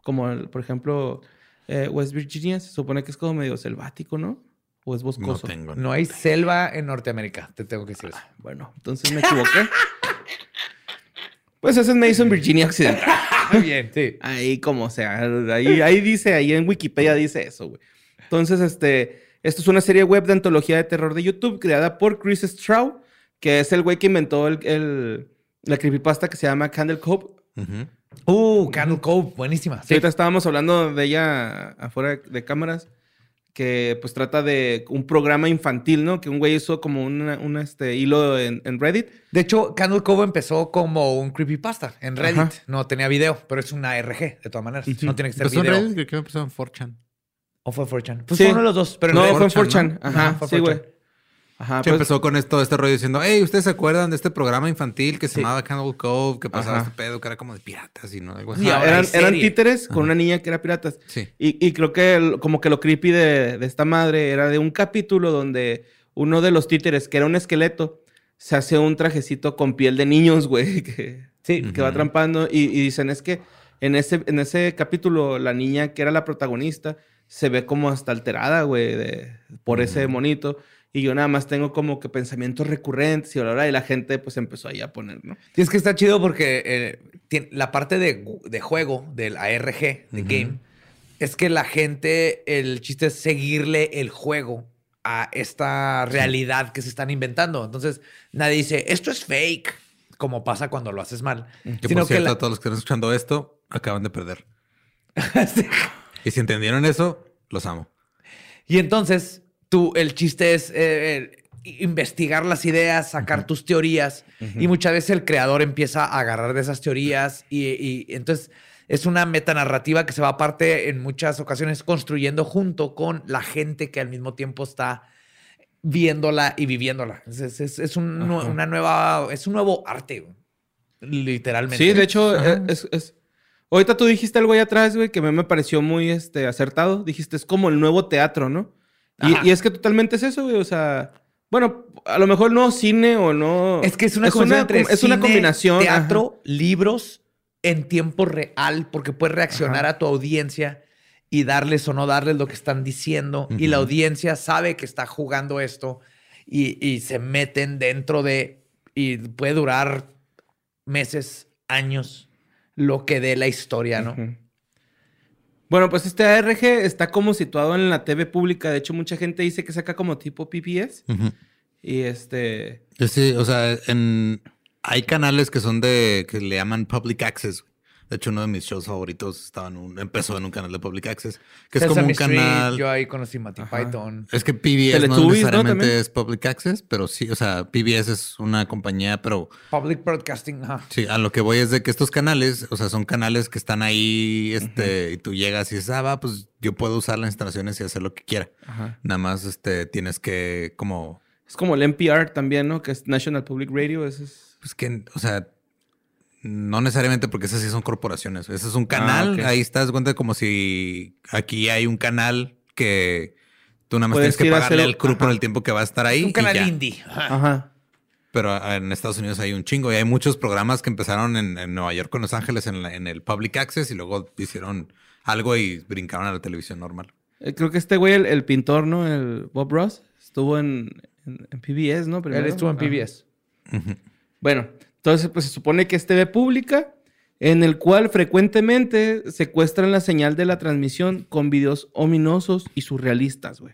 como el- por ejemplo eh, West Virginia se supone que es como medio selvático, ¿no? O es No boscoso. tengo. No hay selva en Norteamérica, te tengo que decir eso. Bueno, entonces me equivoqué. pues ese es Mason, Virginia Occidental. Muy bien, sí. Ahí como sea, ahí, ahí dice, ahí en Wikipedia dice eso, güey. Entonces, este, esto es una serie web de antología de terror de YouTube creada por Chris Straub, que es el güey que inventó el, el- la creepypasta que se llama Candle Cove. Uh, Candle Cove, buenísima. Sí, ahorita estábamos hablando de ella afuera de cámaras, que pues trata de un programa infantil, ¿no? Que un güey hizo como una- un este, hilo en, en Reddit. De hecho, Candle Cove empezó como un creepypasta en Reddit. Ajá. No tenía video, pero es una RG, de todas maneras. No tiene que ser Empezó en video. Reddit, creo que empezó en 4chan. ¿O fue 4chan? Pues Sí. fue uno de los dos, pero en no, fue en 4chan, 4chan. Ajá, Ajá, fue sí, güey. 4chan. Ajá, pues- empezó con esto, este rollo diciendo, hey, ¿ustedes se acuerdan de este programa infantil que se Sí. llamaba Candle Cove? Que pasaba Ajá. este pedo que era como de piratas y no algo así. Y Ajá, ahora eran, eran títeres con una niña que era piratas. Sí. Y, y creo que el- como que lo creepy de, de esta madre era de un capítulo donde uno de los títeres, que era un esqueleto, se hace un trajecito con piel de niños, güey, que, Sí. que va trampando. Y, y dicen, es que en ese, en ese capítulo la niña que era la protagonista se ve como hasta alterada, güey, de- por ese monito. Y yo nada más tengo como que pensamientos recurrentes y bla, bla, y la gente pues empezó ahí a poner, ¿no? Sí, es que está chido porque eh, tien- la parte de, de juego del ARG, de Ujú. game, es que la gente, el chiste es seguirle el juego a esta realidad que se están inventando. Entonces, nadie dice, esto es fake, como pasa cuando lo haces mal. Que Sino por cierto, la- a todos los que están escuchando esto, acaban de perder. Y si entendieron eso, los amo. Y entonces, tú, el chiste es eh, eh, investigar las ideas, sacar tus teorías. Y muchas veces el creador empieza a agarrar de esas teorías. Y, y entonces es una metanarrativa que se va aparte en muchas ocasiones construyendo junto con la gente que al mismo tiempo está viéndola y viviéndola. Es, es- es un, una nueva, es un nuevo arte, literalmente. Sí, de hecho, eh, es, es- Ahorita tú dijiste algo ahí atrás, güey, que a mí me pareció muy este, acertado. Dijiste, es como el nuevo teatro, ¿no? Y, es que totalmente es eso, güey. O sea, bueno, a lo mejor no cine o no... Es que es una, es combinación com- entre es una cine, combinación. teatro, libros en tiempo real, porque puedes reaccionar Ajá. a tu audiencia y darles o no darles lo que están diciendo. Y la audiencia sabe que está jugando esto y, y se meten dentro de... Y puede durar meses, años, lo que dé la historia, ¿no? Bueno, pues este ARG está como situado en la TV pública. De hecho, mucha gente dice que saca como tipo. Ujú. Y este... Sí, o sea, en, hay canales que son de, que le llaman public access. De hecho, uno de mis shows favoritos estaba en un, empezó en un canal de public access, que es como un Street, canal. yo ahí conocí Monty Python. Es que PBS no Teletubbies, ¿no? necesariamente es public access, pero sí, o sea, PBS es una compañía, pero Public Broadcasting, ajá. sí, a lo que voy es de que estos canales, o sea, son canales que están ahí, este, y tú llegas y dices, ah, va, pues yo puedo usar las instalaciones y hacer lo que quiera. Ajá. Nada más, este, tienes que como Es como el NPR también, ¿no? Que es National Public Radio. Ese es... Pues que, o sea, no necesariamente porque esas sí son corporaciones. Ese es un canal. ok. Ahí estás cuenta como si aquí hay un canal que tú nada más Puedes tienes que pagarle al crew por el tiempo que va a estar ahí. un y canal ya. indie. ajá. Ajá. Pero ah, en Estados Unidos hay un chingo y hay muchos programas que empezaron en, en Nueva York con Los Ángeles en, la- en el Public Access y luego hicieron algo y brincaron a la televisión normal. Eh, Creo que este güey, el, el pintor, ¿no? El Bob Ross, estuvo en, en, en PBS, ¿no? Él estuvo en Ajá. PBS. Bueno, entonces pues se supone que es TV pública, en el cual frecuentemente secuestran la señal de la transmisión con videos ominosos y surrealistas, güey.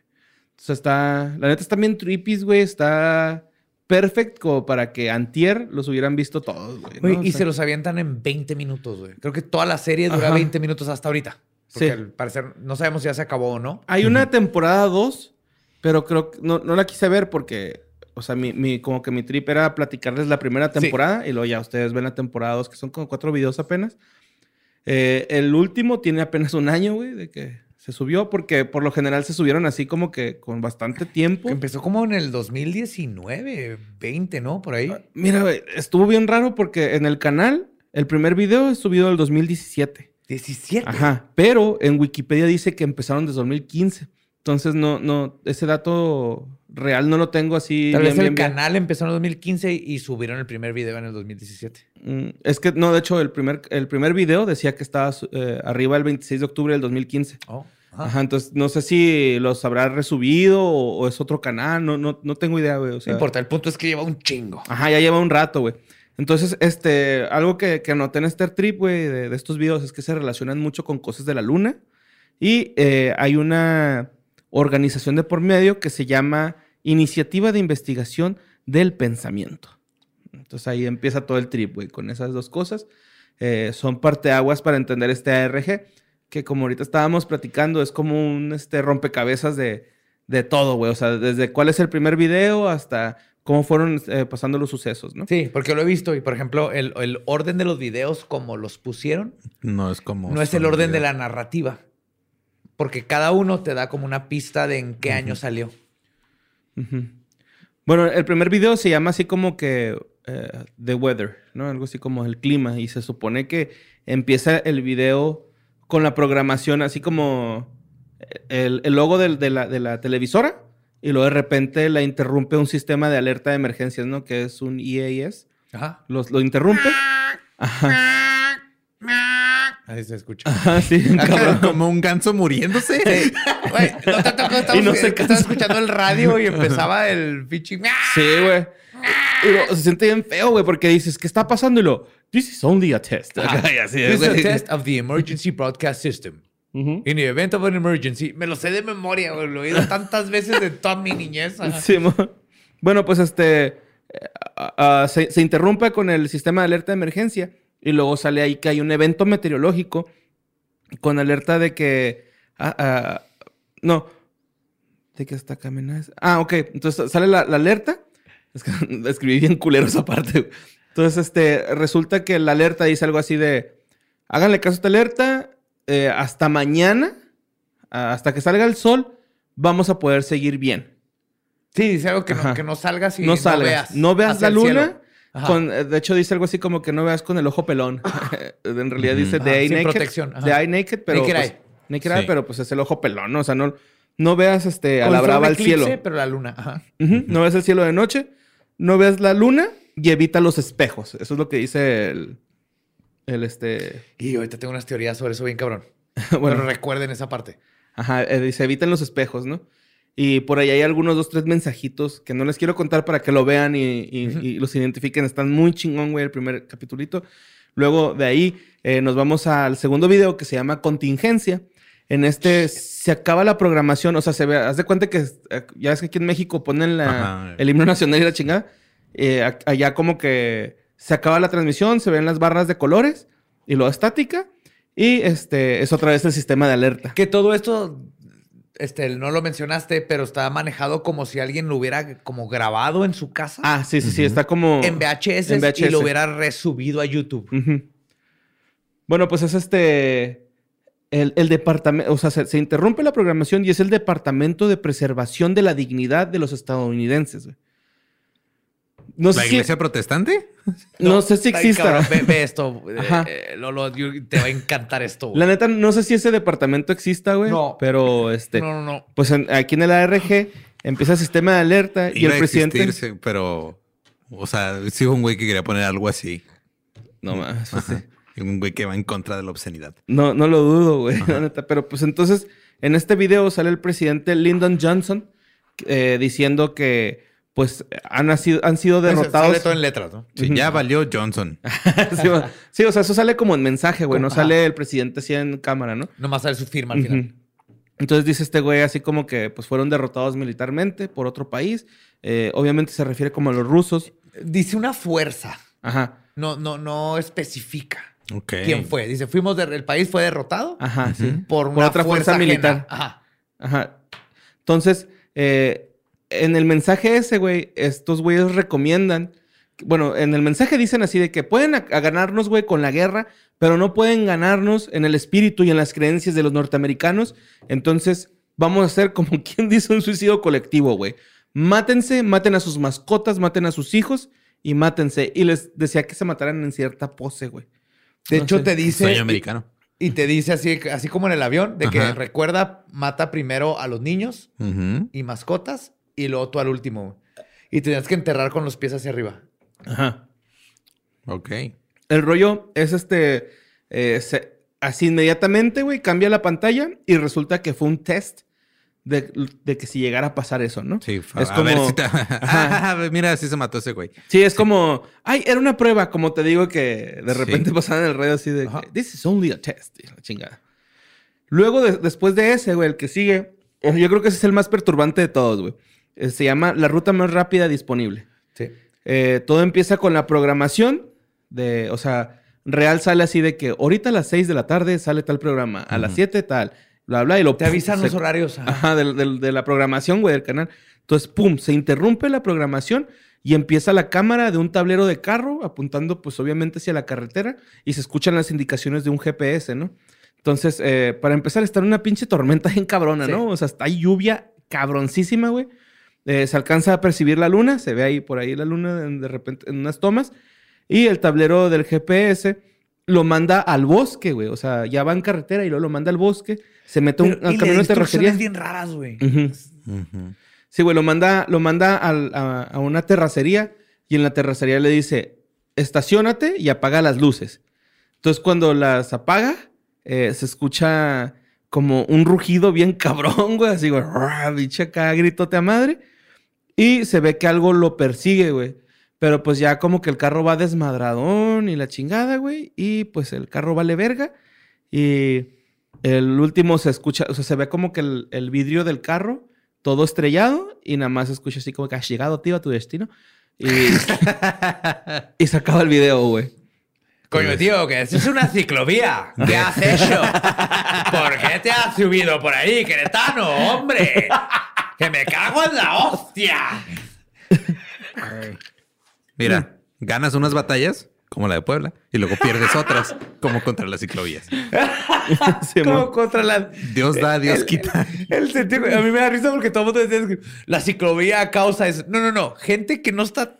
Entonces está, la neta está bien trippy, güey, está perfect como para que antier los hubieran visto todos, güey. ¿no? Güey, O y sea, se los avientan en 20 minutos, güey. Creo que toda la serie dura Ajá. 20 minutos hasta ahorita. Porque Sí. al parecer no sabemos si ya se acabó o no. Hay una temporada 2, pero creo que no, no la quise ver porque, o sea, mi, mi- como que mi trip era platicarles la primera Sí. temporada y luego ya ustedes ven la temporada 2, que son como cuatro videos apenas. Eh, el último tiene apenas un año, güey, de que se subió, porque por lo general se subieron así como que con bastante tiempo. Que empezó como en el 2019, 20, ¿no? Por ahí. Mira, güey, estuvo bien raro porque en el canal, el primer video es subido del 2017. 17. Ajá, pero en Wikipedia dice que empezaron desde 2015. Entonces, no, no, ese dato real no lo tengo así. Tal bien, vez el bien, bien. canal empezó en el 2015 y subieron el primer video en el 2017. Mm, Es que, no, de hecho, el primer, el primer video decía que estaba eh, arriba el 26 de octubre del 2015. Oh. ajá. Ajá, entonces no sé si los habrá resubido o, o es otro canal, no, no, no tengo idea, güey. O No sea, importa, el punto es que lleva un chingo. Ajá, ya lleva un rato, güey. Entonces, este, algo que, que anoté en este trip, güey, de, de estos videos es que se relacionan mucho con cosas de la luna. Y eh, hay una organización de por medio que se llama Iniciativa de Investigación del Pensamiento. Entonces ahí empieza todo el trip, güey, con esas dos cosas. Eh, son parteaguas para entender este ARG, que como ahorita estábamos platicando, es como un este, rompecabezas de, de todo, güey. O sea, desde cuál es el primer video hasta cómo fueron eh, pasando los sucesos, ¿no? Sí, porque lo he visto y, por ejemplo, el, el orden de los videos como los pusieron No es como. no es el orden de la narrativa. Porque cada uno te da como una pista de en qué año salió. Ujú. Bueno, el primer video se llama así como que eh, The Weather, ¿no? Algo así como el clima. Y se supone que empieza el video con la programación, así como el, el logo del- de, la, de la televisora. Y luego de repente la interrumpe un sistema de alerta de emergencias, ¿no? Que es un EAS. Ajá. Los, lo interrumpe. Ajá. Ahí se escucha. Ajá, sí, cabrón. como un ganso muriéndose. Güey, no te tocó, estabas, Y no se estabas cansa. escuchando el radio y empezaba el pinche... Sí, güey. Y luego se siente bien feo, güey, porque dices, ¿qué está pasando? Y lo, this is only a test. Y así, This is a test of the emergency broadcast system. In the event of an emergency. Me lo sé de memoria, güey. Lo he oído tantas veces de toda mi niñez. Sí, bueno, pues este ah, ah, se, se interrumpe con el sistema de alerta de emergencia y luego sale ahí que hay un evento meteorológico con alerta de que ah, ah, no de que hasta acá amenaza. Ah, ok. Entonces sale la, la alerta. Es que escribí bien culero esa parte. Entonces, este, resulta que la alerta dice algo así de, háganle caso a esta alerta, eh, hasta mañana, hasta que salga el sol, vamos a poder seguir bien. Sí, dice algo que, no, que no salgas y no salgas. veas. No veas la luna. Con, eh, de hecho, dice algo así como que no veas con el ojo pelón. en realidad dice de eye sin naked. protección. De eye naked, pero. Naked pues, eye. naked eye, pero pues es el ojo pelón, ¿no? O sea, no, no veas este, a la brava al eclipse, cielo. Pero la luna. Ajá. No ves el cielo de noche, no ves la luna y evita los espejos. Eso es lo que dice el. El este. Y ahorita tengo unas teorías sobre eso bien cabrón. bueno, Pero recuerden esa parte. Ajá, eh, dice, eviten los espejos, ¿no? Y por ahí hay algunos dos, tres mensajitos que no les quiero contar para que lo vean y, y- y los identifiquen. Están muy chingón, güey, el primer capitulito. Luego de ahí eh, nos vamos al segundo video que se llama Contingencia. En este se acaba la programación, o sea, se ve, haz de cuenta que eh, ya es que aquí en México ponen la- el himno nacional y la chingada. Eh, allá como que se acaba la transmisión, se ven las barras de colores y luego estática. Y este es otra vez el sistema de alerta. Que todo esto, este, no lo mencionaste, pero está manejado como si alguien lo hubiera como grabado en su casa. Ah, sí, sí, sí, está como... en VHS, en VHS. y lo hubiera resubido a YouTube. Bueno, pues es este... El, el departamento, o sea, se, se interrumpe la programación y es el Departamento de Preservación de la Dignidad de los estadounidenses. güey. No sé, ¿La si, iglesia protestante? no sé si exista. cabrón, ve, ve esto. eh, Ajá. eh, Lolo, te va a encantar esto. güey. La neta, no sé si ese departamento exista, güey. No. Pero este... No, no, no. Pues en- aquí en el ARG empieza el sistema de alerta y el a presidente... existirse, pero... O sea, sí un güey que quería poner algo así. No más. pues. Y Un güey que va en contra de la obscenidad. No, no lo dudo, güey, la neta. Pero pues entonces, en este video sale el presidente Lyndon Johnson eh, diciendo que pues han, sido, han sido derrotados. Sale todo en letras, ¿no? Sí, ya valió Johnson. sí, o- sí, o sea, eso sale como en mensaje, güey. No Ajá. sale el presidente así en cámara, ¿no? Nomás sale su firma al final. Entonces dice este güey así como que pues fueron derrotados militarmente por otro país. Eh, obviamente se refiere como a los rusos. Dice una fuerza. Ajá, No, no, no especifica Ok. quién fue. Dice, fuimos de- el país fue derrotado ajá, sí. por una otra fuerza ajena. militar. Ajá. Ajá. Entonces, eh, en el mensaje ese, güey, estos güeyes recomiendan. Bueno, en el mensaje dicen así de que pueden a- a ganarnos, güey, con la guerra, pero no pueden ganarnos en el espíritu y en las creencias de los norteamericanos. Entonces, vamos a hacer como quien dice un suicidio colectivo, güey. Mátense, maten a sus mascotas, maten a sus hijos y mátense. Y les decía que se mataran en cierta pose, güey. De No hecho, sé. te dice. Sueño americano. Y te dice así, así como en el avión, de que recuerda, mata primero a los niños y mascotas y luego tú al último. güey. Y tenías que enterrar con los pies hacia arriba. Ajá. Ok. El rollo es este. eh, se- así inmediatamente, güey, cambia la pantalla y resulta que fue un test de, de que si llegara a pasar eso, ¿no? Sí, Es a ver como- si te... Ajá. Ah, mira, así se mató ese güey. Sí, es como. Ay, era una prueba, como te digo, que de repente Sí. pasaban en el radio así de. Que, This is only a test. y la chingada. Luego, de- después de ese, güey, el que sigue, eh, yo creo que ese es el más perturbante de todos, güey. Eh, Se llama la ruta más rápida disponible. Sí. Eh, todo empieza con la programación de, o sea, real sale así de que ahorita a las 6 de la tarde sale tal programa, a las 7 tal, bla, bla, y lo Te avisan se- los horarios. ajá. De, la programación, güey, del canal. Entonces, pum, se interrumpe la programación y empieza la cámara de un tablero de carro apuntando, pues obviamente hacia la carretera y se escuchan las indicaciones de un GPS, ¿no? Entonces, eh, para empezar, está en una pinche tormenta bien cabrona, Sí. ¿no? O sea, está lluvia cabroncísima, güey. Eh, se alcanza a percibir la luna, se ve ahí por ahí la luna en- de repente en unas tomas. Y el tablero del GPS lo manda al bosque, güey. O sea, ya va en carretera y luego lo manda al bosque. Se mete un, Pero- al y camino de terracería. bien raras, güey. Ujú. Sí, güey, lo manda, lo manda al- a, a una terracería y en la terracería le dice, estacionate y apaga las luces. Entonces cuando las apaga, eh, se escucha como un rugido bien cabrón, güey, así, güey, bicho acá, gritote a madre. Y se ve que algo lo persigue, güey. Pero pues ya como que el carro va desmadradón y la chingada, güey. Y pues el carro vale verga. Y el último se escucha, o sea, se ve como que el, el vidrio del carro todo estrellado y nada más se escucha así como que has llegado, tío, a tu destino. Y, y se acaba el video, güey. Coño, tío, que es una ciclovía. ¿Qué has hecho? ¿Por qué te has subido por ahí, Queretano, hombre? Que me cago en la hostia. Mira, ganas unas batallas, como la de Puebla, y luego pierdes otras, como contra las ciclovías. Sí, Como mo- contra la. Dios da, Dios el- quita. El sentido, a mí me da risa porque todo el mundo decía que la ciclovía causa eso. No, no, no. Gente que no está,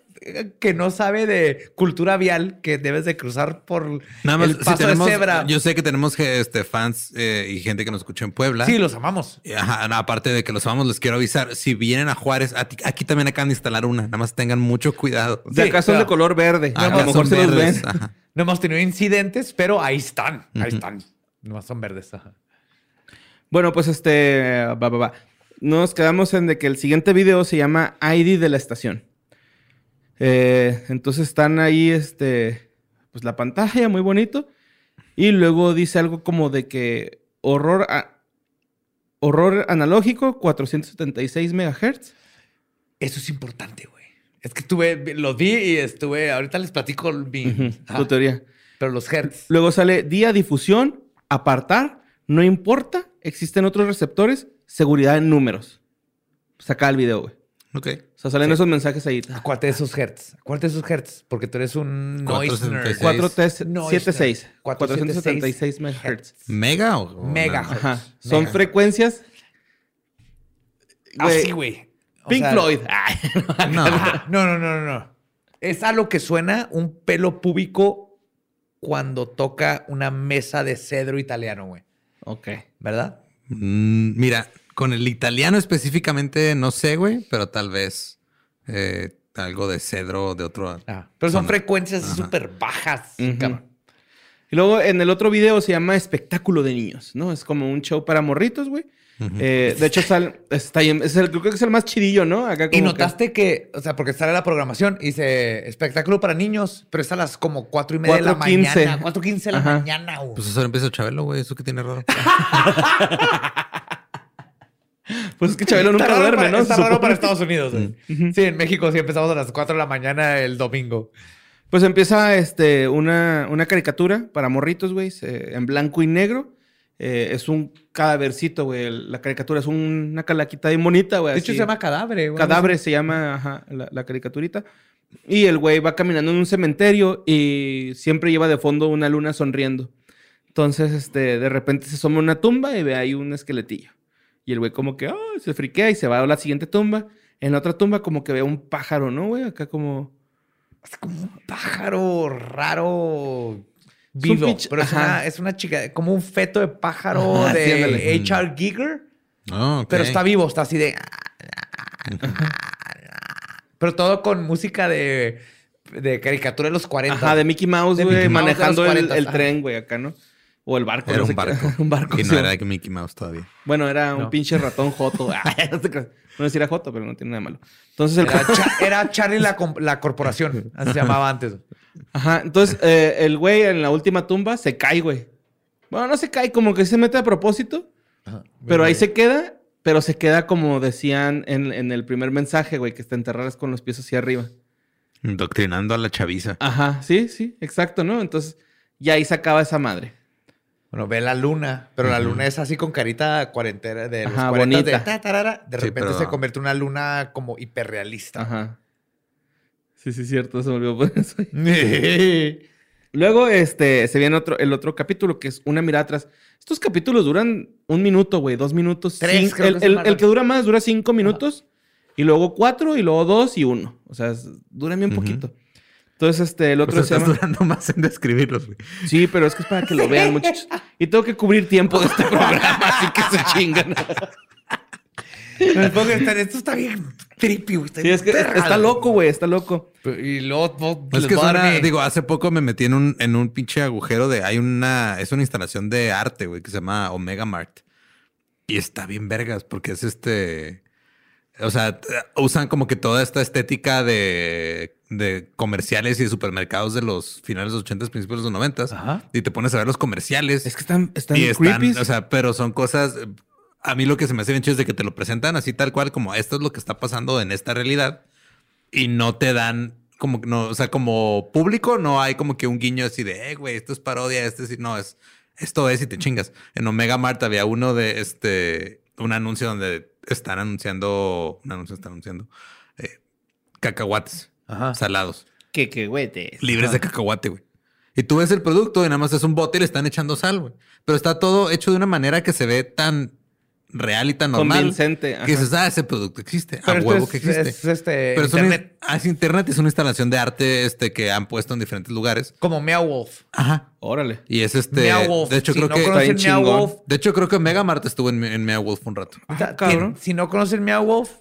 que no sabe de cultura vial, que debes de cruzar por Nada más, el si paso tenemos- de cebra. Yo sé que tenemos este, fans eh, y gente que nos escucha en Puebla. Sí, los amamos. Y, ajá, no, aparte de que los amamos, les quiero avisar. Si vienen a Juárez, a ti- aquí también acaban de instalar una. Nada más tengan mucho cuidado. De Sí, acá son de color verde. Acá a lo mejor se los ven. verdes, ajá. No hemos tenido incidentes, pero ahí están. Ahí están. Nomás son verdes. ajá. Bueno, pues este. Va, va, va. Nos quedamos en de que el siguiente video se llama ID de la estación. Eh, entonces están ahí, este. Pues la pantalla, muy bonito. Y luego dice algo como de que horror. a- horror analógico, 476 megahertz. Eso es importante, güey. Es que tuve, los vi y estuve. Ahorita les platico mi. Ujú, Ajá. Tu teoría. Pero los hertz. Luego sale día difusión, apartar, no importa, existen otros receptores, seguridad en números. Saca el video, güey. Ok. O sea, salen esos mensajes ahí. Acuérdate de esos hertz. Acuérdate de esos hertz. Porque tú eres un noise nerd. 476. 476. 476 476 megahertz. ¿Mega o? nada? Ajá. Son Megahertz. frecuencias. Güey, Así, güey. O Pink sea, Floyd. No. Ajá. No, no, no, no, no. Es a lo que suena un pelo púbico cuando toca una mesa de cedro italiano, güey. Ok. ¿Verdad? Mm, mira, con el italiano específicamente no sé, güey, pero tal vez eh, algo de cedro de otro. Ah, pero son zona. frecuencias súper bajas, cabrón. Y luego en el otro video se llama Espectáculo de Niños, ¿no? Es como un show para morritos, güey. Eh, de hecho, sal- está ahí- es el- creo que es el más chidillo, ¿no? Acá Y como que- notaste que... o sea, porque sale la programación y dice espectáculo para niños, pero es a las como cuatro y media de la 4:15. mañana. Cuatro quince de la Ajá. mañana, güey. Pues eso empieza Chabelo, güey. Eso que tiene raro. Pues es que Chabelo nunca duerme, para- ¿no? Está raro supone. para Estados Unidos. Sí, en México sí empezamos a las 4 de la mañana el domingo. Pues empieza este, una, una caricatura para morritos, güey, en blanco y negro. Eh, es un cadavercito, güey. La caricatura es un- una calaquita bien bonita, güey. De hecho, así. se llama cadáver, güey. Cadáver se llama ajá, la, la caricaturita. Y el güey va caminando en un cementerio y siempre lleva de fondo una luna sonriendo. Entonces, este, de repente se asoma una tumba y ve ahí un esqueletillo. Y el güey como que "Ah", se friquea y se va a la siguiente tumba. En la otra tumba como que ve un pájaro, ¿no, güey? Acá como... Es como un pájaro raro vivo. pero es una, es una chica, como un feto de pájaro Ajá, de. H.R. Giger. Oh, ok. Pero está vivo, está así de. Pero todo con música de, de caricatura de los 40. Ajá, de Mickey Mouse, güey, Mouse manejando el, 40, el ajá. tren, güey, acá, ¿no? O el barco. Era no un sé qué. barco. un barco. Y sí. no era Mickey Mouse todavía. Bueno, era un pinche ratón joto. Ay, no. No decir era joto, pero no tiene nada de malo. Entonces el... Era, Cha- era Charlie la, la corporación. Así se llamaba antes. Ajá, entonces eh, el güey en la última tumba se cae, güey. Bueno, no se cae, como que se mete a propósito, pero ahí se queda, pero se queda como decían en, en el primer mensaje, güey, que te enterraras con los pies hacia arriba. Doctrinando a la chaviza. Ajá, sí, sí, exacto, ¿no? Entonces, ya ahí se acaba esa madre. Bueno, ve la luna, pero la luna es así con carita cuarentena de los Ajá, 40 de, bonita. ta, tarara. de Sí, repente pero- se convierte en una luna como hiperrealista. Ajá. Sí, sí, cierto, se me olvidó poner eso. Luego, este, se viene otro, el otro capítulo que es una mirada atrás. Estos capítulos duran un minuto, güey, dos minutos. Tres, Cin- creo el, que el el- dura más dura cinco minutos. Y luego cuatro, y luego dos y uno. O sea, duran bien poquito. Entonces, este, el O otro sea, se estás llama... durando más en describirlos, güey. Sí, pero es que es para que lo vean, muchachos. Y tengo que cubrir tiempo de este programa, así que se chingan. Esto está bien trippy, güey. Sí, es que perra, está loco, güey, está loco. Y luego no, Es les que mi- digo, hace poco me metí en un, en un pinche agujero de, hay una, es una instalación de arte, güey, que se llama Omega Mart. Y está bien vergas, porque es este, o sea, usan como que toda esta estética de, de comerciales y de supermercados de los finales de los 80, principios de los 90 Ajá. y te pones a ver los comerciales. Es que están, están y están, creepy. o sea, pero son cosas. A mí lo que se me hace bien chido es de que te lo presentan así tal cual, como esto es lo que está pasando en esta realidad y no te dan como no, o sea, como público no hay como que un guiño así de, eh, güey, esto es parodia, este sí, no es, esto es y te chingas. En Omega Mart había uno de este, un anuncio donde están anunciando, un anuncio están anunciando eh, cacahuates Ajá. salados, Que, que, güey, te... libres de cacahuate, güey. Y tú ves el producto y nada más es un bote y le están echando sal, güey. Pero está todo hecho de una manera que se ve tan real y tan normal. Convincente, ajá. Que dices, ah, ese producto existe. Pero a huevo es- que existe. es, este, Pero es una- internet. ah, es internet, es una instalación de arte este, que han puesto en diferentes lugares. Como Meow Wolf. Ajá. Órale. Y es este. Meow Wolf. De hecho, si creo no que. conocen Está bien Meow. Wolf, De hecho, creo que Megamart estuvo en, en Meow Wolf un rato. Ah, cabrón. si no conocen Meow Wolf,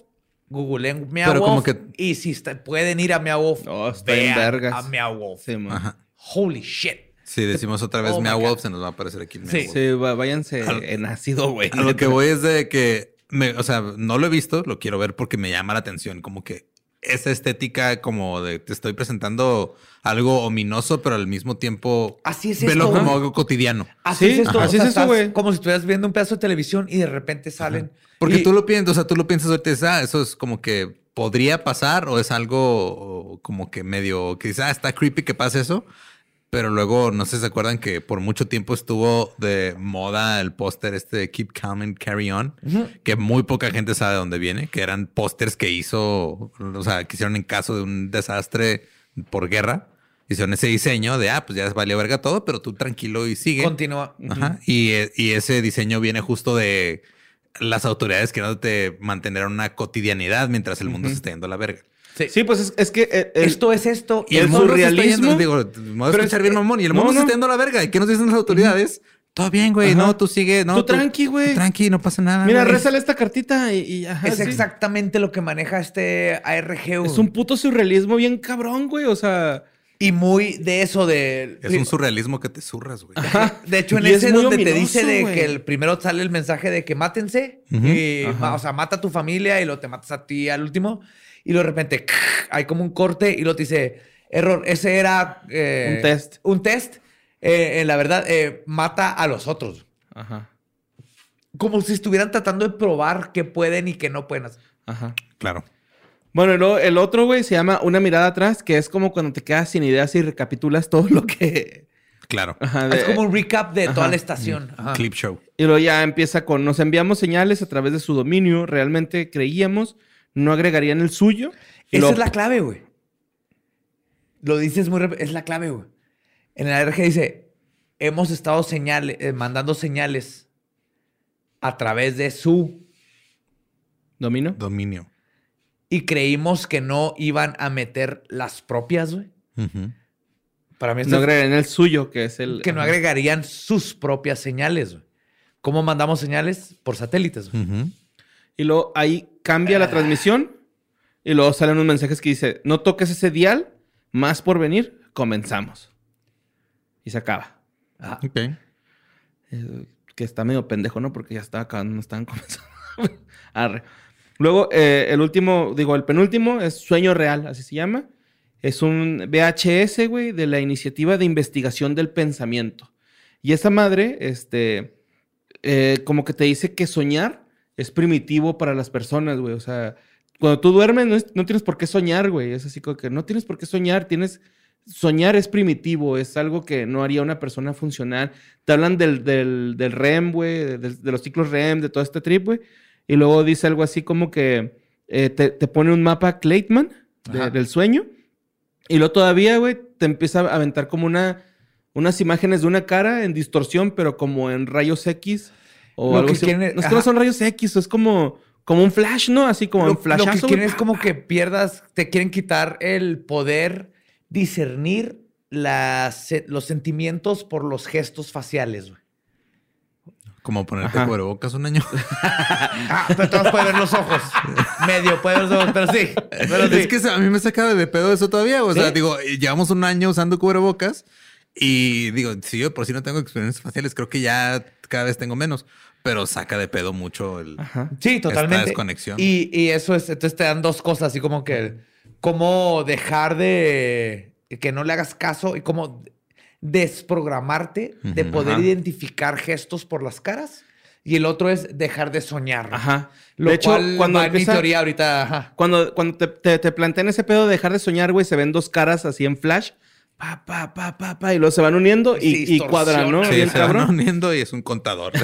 googleen Meow Pero Wolf. como que- Y si está- pueden ir a Meow Wolf, No, está vergas. a Meow Wolf. Sí, man. Ajá. Holy shit. Si decimos otra vez Oh God. Wolf, se nos va a aparecer aquí Sí. Wolf. Sí, váyanse Al- en ácido, güey. A lo que voy es de que, me- o sea, no lo he visto, lo quiero ver porque me llama la atención, como que esa estética como de te estoy presentando algo ominoso, pero al mismo tiempo Así es velo esto, como algo cotidiano. Así Sí, es esto. así o sea, es eso, güey. Como si estuvieras viendo un pedazo de televisión y de repente salen. Porque y- tú lo piensas, o sea, tú lo piensas ahorita ah, eso es como que podría pasar o es algo como que medio, que dices, ah, está creepy que pase eso. Pero luego, no sé si se acuerdan que por mucho tiempo estuvo de moda el póster este de Keep Calm and Carry On, que muy poca gente sabe de dónde viene, que eran pósters que hizo, o sea, que hicieron en caso de un desastre por guerra. Hicieron ese diseño de, ah, pues ya valió verga todo, pero tú tranquilo y sigue. Continúa. Ajá. Y, eh, y ese diseño viene justo de las autoridades queriéndote mantener una cotidianidad mientras el mundo se está yendo a la verga. Sí. Sí, pues es, es que eh, el- Esto es esto. Y el, surrealismo- digo, me voy a Pero escuchar es- bien mamón, y el no, mundo se está yendo a la verga. ¿Y qué nos dicen las autoridades? Todo bien, güey. Ajá. No, tú sigue. No, Tú tranqui, güey. Tranqui, no pasa nada. Mira, güey. rézale esta cartita y, y ajá, es sí. exactamente lo que maneja este ARG. Es un puto surrealismo bien cabrón, güey. O sea, Y muy de eso de... Es un surrealismo que te zurras, güey. De hecho, en Y es ese muy donde te ominoso, dice de güey. que el primero sale el mensaje de que mátense, y, o sea, mata a tu familia y lo te matas a ti al último, y luego de repente hay como un corte y lo te dice, error, ese era... eh, Un test. Un test. Eh, en la verdad, eh, mata a los otros. ajá, Como si estuvieran tratando de probar qué pueden y qué no pueden hacer. ajá. Claro. Bueno, y luego el otro, güey, se llama Una mirada atrás, que es como cuando te quedas sin ideas y recapitulas todo lo que... Claro. Ajá, Es de- como un recap de toda Ajá. la estación. Ajá. Clip show. Y luego ya empieza con, nos enviamos señales a través de su dominio, realmente creíamos, no agregarían el suyo. Esa es la clave, güey. Lo dices muy... rep- Es la clave, güey. En el ARG dice, hemos estado señale- eh, mandando señales a través de su... ¿Dominio? Dominio. Y creímos que no iban a meter las propias, güey. Para mí esto No agregarían el suyo, que es el... que no agregarían sus propias señales, güey. ¿Cómo mandamos señales? Por satélites, güey. Y luego ahí cambia la transmisión y luego salen unos mensajes que dice, no toques ese dial, más por venir, comenzamos. Y se acaba. Ah, Ok. Eh, que está medio pendejo, ¿no? Porque ya estaba acabando, no estaban comenzando. Arre. Luego, eh, el último, digo, el penúltimo es Sueño Real, así se llama. Es un VHS, güey, de la Iniciativa de Investigación del Pensamiento. Y esa madre, este, eh, como que te dice que soñar es primitivo para las personas, güey. O sea, cuando tú duermes no, es- no tienes por qué soñar, güey. Es así como que no tienes por qué soñar, tienes... Soñar es primitivo, es algo que no haría una persona funcional. Te hablan del, del, del REM, güey, de, los ciclos REM, de todo este trip, güey. Y luego dice algo así como que eh, te, te pone un mapa Claytman de- del sueño. Y luego todavía, güey, te empieza a aventar como una, unas imágenes de una cara en distorsión, pero como en rayos X o Lo algo que así. quieren no es que no son rayos X, es como, como un flash, ¿no? Así como lo, un lo flashazo. que güey. quieren es como que pierdas, te quieren quitar el poder discernir las, los sentimientos por los gestos faciales, güey. Como ponerte cubrebocas un año. Ah, pero todos pueden ver los ojos. Medio pueden ver los ojos, pero sí. Pero sí. Es que a mí me saca de pedo eso todavía. O sea, digo, llevamos un año usando cubrebocas y digo, si yo por si no tengo experiencias faciales, creo que ya cada vez tengo menos, pero saca de pedo mucho el. Ajá. Sí, totalmente. Esta desconexión. Y, y eso es, entonces te dan dos cosas, así como que cómo dejar de que no le hagas caso y cómo desprogramarte de poder Ajá. identificar gestos por las caras. Y el otro es dejar de soñar. Ajá. Lo de hecho, cual cuando va en mi teoría ahorita, ajá. Cuando, cuando te, te, te plantean ese pedo de dejar de soñar, güey, se ven dos caras así en flash. Pa, pa, pa, pa, pa, y luego se van uniendo y, y cuadran, ¿no? Sí, Bien se van cabrón. uniendo y es un contador.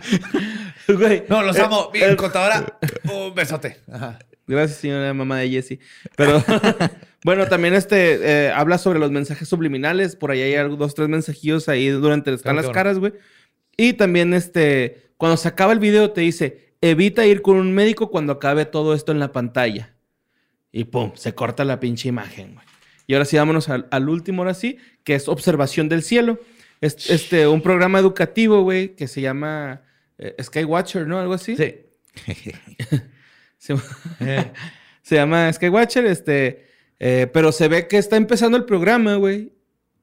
Güey, No, los eh, amo. Mi eh, contadora, un besote. Ajá. Gracias, señora mamá de Jesse. Pero bueno, también este eh, habla sobre los mensajes subliminales. Por ahí hay algo, dos, tres mensajillos ahí durante están las bueno. caras, güey. Y también este, cuando se acaba el video te dice, evita ir con un médico cuando acabe todo esto en la pantalla. Y pum, se corta la pinche imagen, güey. Y ahora sí, vámonos al, al último, ahora sí, que es Observación del Cielo. Es este, un programa educativo, güey, que se llama eh, Skywatcher, ¿no? Algo así. Sí. Se, se llama Skywatcher, este, eh, pero se ve que está empezando el programa, güey.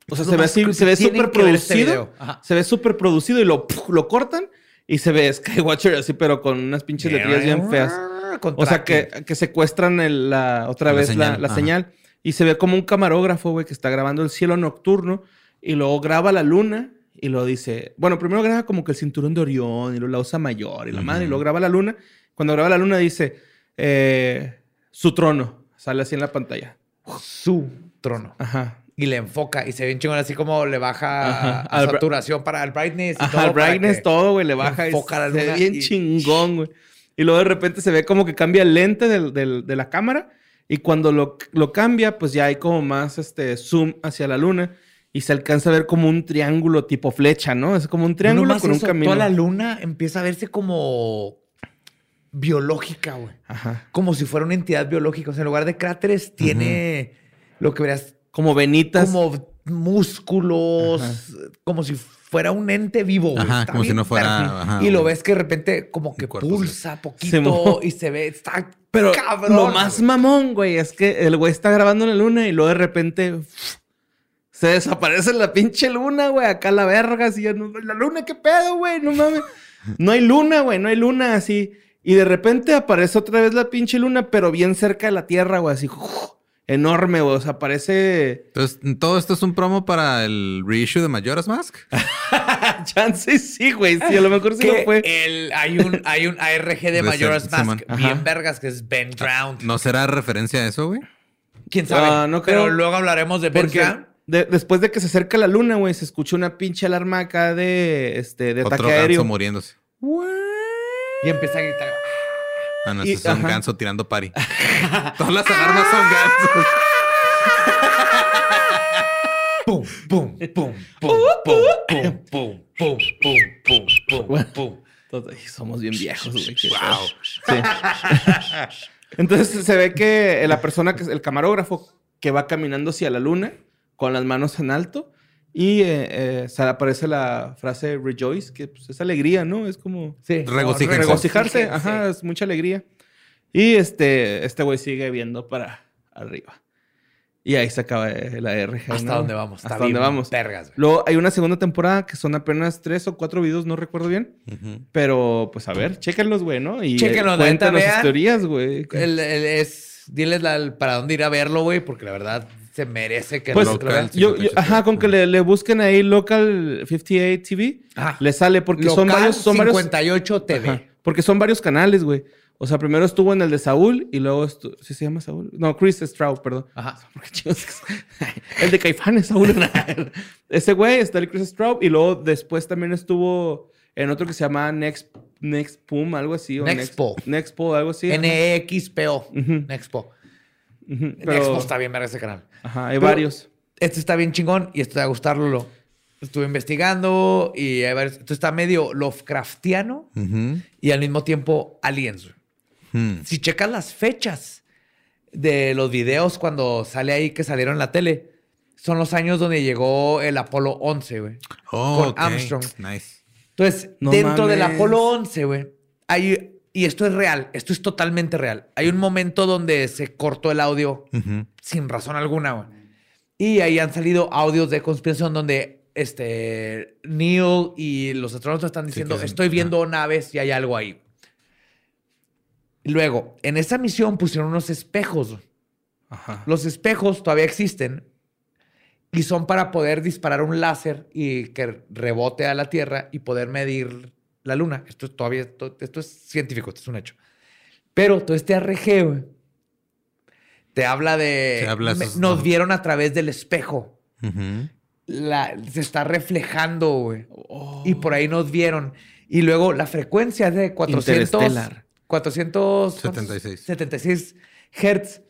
O sea, se ve más así, se ve súper este producido. se ve súper producido y lo, lo cortan y se ve Skywatcher así, pero con unas pinches letrillas bien feas. O sea, que, que secuestran el- la, otra La vez la, señal, la ajá. señal. Y se ve como un camarógrafo, güey, que está grabando el cielo nocturno y luego graba la luna y lo dice. Bueno, primero graba como que el cinturón de Orión y luego la osa mayor y la madre, y luego graba la luna. Cuando graba la luna dice eh, su trono. Sale así en la pantalla. su trono. Ajá. Y le enfoca y se ve un chingón así como le baja Ajá. a saturación para el brightness. y Ajá, todo el brightness, que todo, güey, le baja y enfoca la se ve luna bien y- chingón, güey. Y luego de repente se ve como que cambia el lente del- del- de la cámara y cuando lo, lo cambia, pues ya hay como más este zoom hacia la luna y se alcanza a ver como un triángulo tipo flecha, ¿no? Es como un triángulo con un camino. Toda la luna empieza a verse como biológica, güey. Ajá. Como si fuera una entidad biológica. O sea, en lugar de cráteres, tiene lo que verás Como venitas. como músculos, como si fuera un ente vivo. Ajá, Está como si no fuera- ajá, y lo ves que de repente como que cuerpo, pulsa Se poquito mo- y se ve, está Pero cabrón. lo más güey. mamón, güey, es que el güey está grabando en la luna y luego de repente se desaparece la pinche luna, güey, acá la verga, así, ya no- la luna, ¿qué pedo, güey? No mames. No hay luna, güey, no hay luna, así. Y de repente aparece otra vez la pinche luna, pero bien cerca de la Tierra, güey, así, enorme, güey, o sea, parece... Entonces, todo esto es un promo para el reissue de Majora's Mask. Chance sí, güey, sí, a lo mejor sí Que lo fue. el- hay, un, hay un ARG de ser, Majora's Mask bien vergas que es Ben Drowned. ¿No será referencia a eso, güey? ¿Quién sabe? Ah, no Pero creo. luego hablaremos de Ben Drowned. de- después de que se acerca la luna, güey, se escucha una pinche alarma acá de, este, de Otro ataque aéreo. muriéndose. Y empieza a gritar. Ah, no, Y- ese es un ajá. ganso tirando pari. Todas las alarmas son gansos. Pum, pum, pum, pum, pum, pum, pum, pum, pum, pum, pum, pum. Todos- ay, somos bien viejos, güey. Sí. Entonces se ve que la persona, que es el camarógrafo, que va caminando hacia la luna con las manos en alto y eh, eh, aparece la frase rejoice, que pues, es alegría, ¿no? Es como Sí. Regocijarse, Regocíjense. ajá, es mucha alegría. Y este, este güey sigue viendo para arriba. Y ahí se acaba eh, la RG. ¿Hasta ¿no? dónde vamos? Hasta dónde vamos. Vergas, güey. Luego hay una segunda temporada que son apenas tres o cuatro videos, no recuerdo bien. Pero, pues a ver, chéquenlos, güey, ¿no? Y Chéquenlos, eh, cuéntanos teorías, güey. El- el- es, diles la- para dónde ir a verlo, güey, porque la verdad se merece que Pues, local. Yo, yo- 58. ajá, con que le, le busquen ahí Local 58 TV, Ajá. le sale porque son Local varios, son varios, 58 TV. Ajá, porque son varios canales, güey. O sea, primero estuvo en el de Saúl y luego estu- ¿sí se llama Saúl? No, Chris Stroud, perdón. Ajá. El de Caifanes, Saúl. Ese güey está el Chris Stroud y luego después también estuvo en otro que se llama Next Next Pum, algo así. o Nexpo. Next, Nexpo, algo así. ajá. NXPO. Ujú. Pero- Nexpo está bien verga ese canal. Ajá, hay Pero- varios. Este está bien chingón y esto te va a gustar, Lolo. Estuve investigando y hay varios. Esto está medio Lovecraftiano Ujú. y al mismo tiempo aliens. güey. Hmm. Si checas las fechas de los videos cuando sale ahí que salieron en la tele, son los años donde llegó el Apolo 11, güey. Oh, Con ok. Armstrong. Nice. Entonces, No dentro del. Apolo 11, güey, hay, y esto es real, esto es totalmente real. Hay un momento donde se cortó el audio sin razón alguna, güey. Y ahí han salido audios de conspiración donde este Neil y los astronautas están diciendo, que estoy viendo naves y hay algo ahí. Luego, en esa misión pusieron unos espejos. Ajá. Los espejos todavía existen y son para poder disparar un láser y que rebote a la Tierra y poder medir la Luna. Esto es todavía, esto, esto es científico, esto es un hecho. Pero todo este güey, te habla de... Te habla me- esos- nos ajá. vieron a través del espejo. Ujú. La- se está reflejando, güey. Oh. Y por ahí nos vieron. Y luego la frecuencia de 400, Interestelar. 476 76 Hertz.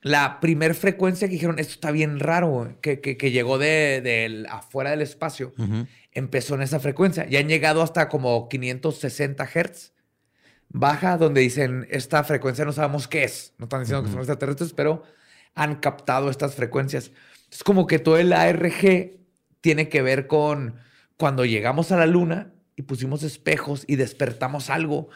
La primer frecuencia que dijeron, esto está bien raro, güey", que, que, que llegó de, del- afuera del espacio, empezó en esa frecuencia. Y han llegado hasta como 560 Hertz. Baja, donde dicen, esta frecuencia no sabemos qué es. No están diciendo que son extraterrestres, pero han captado estas frecuencias. Es como que todo el ARG tiene que ver con cuando llegamos a la luna y pusimos espejos y despertamos algo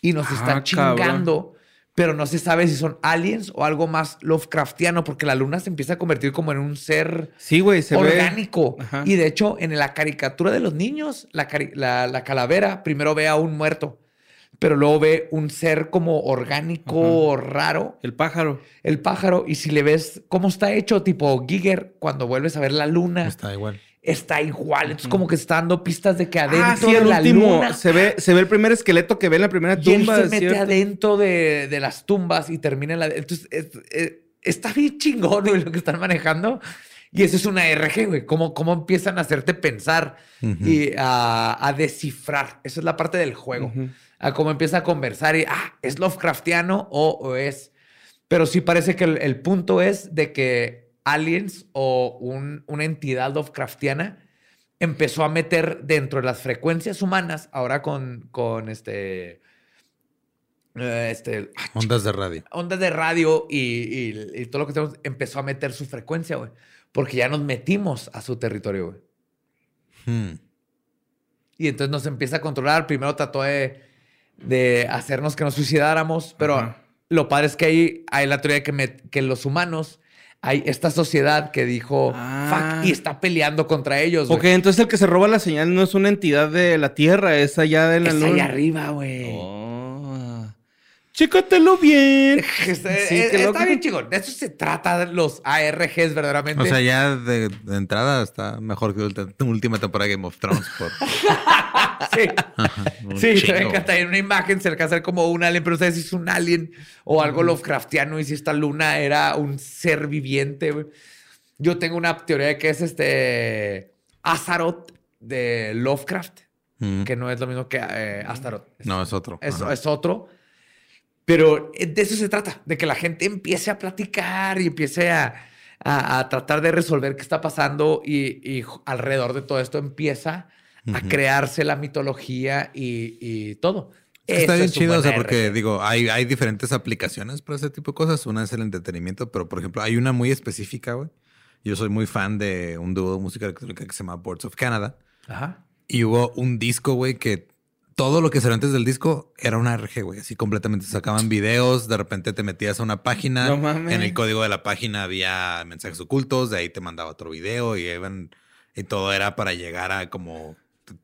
y nos Ah, están chingando, pero no se sabe si son aliens o algo más Lovecraftiano, porque la luna se empieza a convertir como en un ser Sí, se ve. orgánico. Ajá. Y de hecho, en la caricatura de los niños, la, la- la calavera primero ve a un muerto, pero luego ve un ser como orgánico raro, El pájaro. el pájaro, y si le ves cómo está hecho, tipo Giger, cuando vuelves a ver la luna, Está igual. Está igual. Entonces, como que está dando pistas de que adentro Ah, sí, de el la último. luna. Se ve, se ve el primer esqueleto que ve en la primera Y él tumba. se mete adentro de, de las tumbas y termina en la. Entonces, es- es- está bien chingón güey, lo que están manejando. Y eso es una RG, güey. Cómo, cómo empiezan a hacerte pensar y a, a descifrar. Esa es la parte del juego. A cómo empieza a conversar y, ah, ¿es Lovecraftiano o, o es? Pero sí parece que el, el punto es de que aliens o un- una entidad Lovecraftiana empezó a meter dentro de las frecuencias humanas, ahora con, con este, eh, este, ah, Ondas de radio. ondas de radio y, y- y todo lo que tenemos, empezó a meter su frecuencia, güey. Porque ya nos metimos a su territorio, güey. Hmm. Y entonces nos empieza a controlar. Primero trató de, de hacernos que nos suicidáramos, pero lo padre es que hay, hay la teoría de que, me- que los humanos, hay esta sociedad que dijo, Ah. fuck, y está peleando contra ellos. Ok, entonces el que se roba la señal no es una entidad de la Tierra, es allá de la Es luna. allá arriba, güey. Oh. Chécatelo bien. Está, Sí, qué está loco. bien chingón. De eso se trata los ARGs verdaderamente. O sea, ya de, de entrada está mejor que ulti- última temporada de Game of Thrones. Por sí. un Sí, chingo. me encanta. En una imagen se alcanza a ver como un alien, pero ustedes si es un alien o algo Lovecraftiano y si esta luna era un ser viviente. Yo tengo una teoría de que es este Azaroth de Lovecraft, Mm. que no es lo mismo que eh, Astaroth. No, es otro. Es otro. Pero eh, de eso se trata, de que la gente empiece a platicar y empiece a, a- a tratar de resolver qué está pasando y, alrededor de todo esto empieza a crearse la mitología y, y todo. Está bien es chido, o sea, porque digo, hay, hay diferentes aplicaciones para ese tipo de cosas. Una es el entretenimiento, pero por ejemplo, hay una muy específica, güey. Yo soy muy fan de un dúo de música electrónica que se llama Boards of Canada. Ajá. Y hubo un disco, güey, que todo lo que salió antes del disco era una RG, güey. Así completamente sacaban videos, de repente te metías a una página. No mames. En el código de la página había mensajes ocultos, de ahí te mandaba otro video y, iban- y todo era para llegar a como...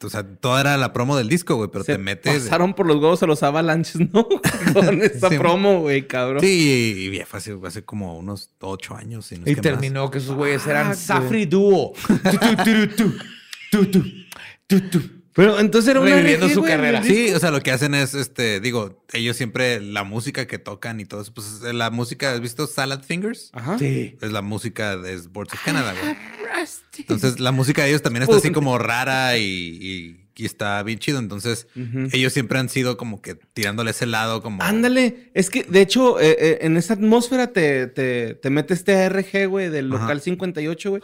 O sea, toda era la promo del disco, güey, pero Se te metes... pasaron por los huevos a los avalanches, ¿no? Con esta Sí. promo, güey, cabrón. Sí, y fue hace, hace como unos ocho años. si no es Y más. terminó que esos güeyes eran Ah, Safri Duo. Tu, tu, tu, tu, tu. Pero entonces era una Reviviendo RG, su güey, carrera. Sí, o sea, lo que hacen es, este, digo, ellos siempre, la música que tocan y todo eso, pues la música, ¿has visto Salad Fingers? Ajá. Sí. Es la música de Boards of Canada, güey. Entonces, la música de ellos también está así como rara y, y- y está bien chido. Entonces, ellos siempre han sido como que tirándole ese lado como... Ándale, es que de hecho eh, eh, en esa atmósfera te, te, te mete este ARG, güey, del Ajá. local 58, güey,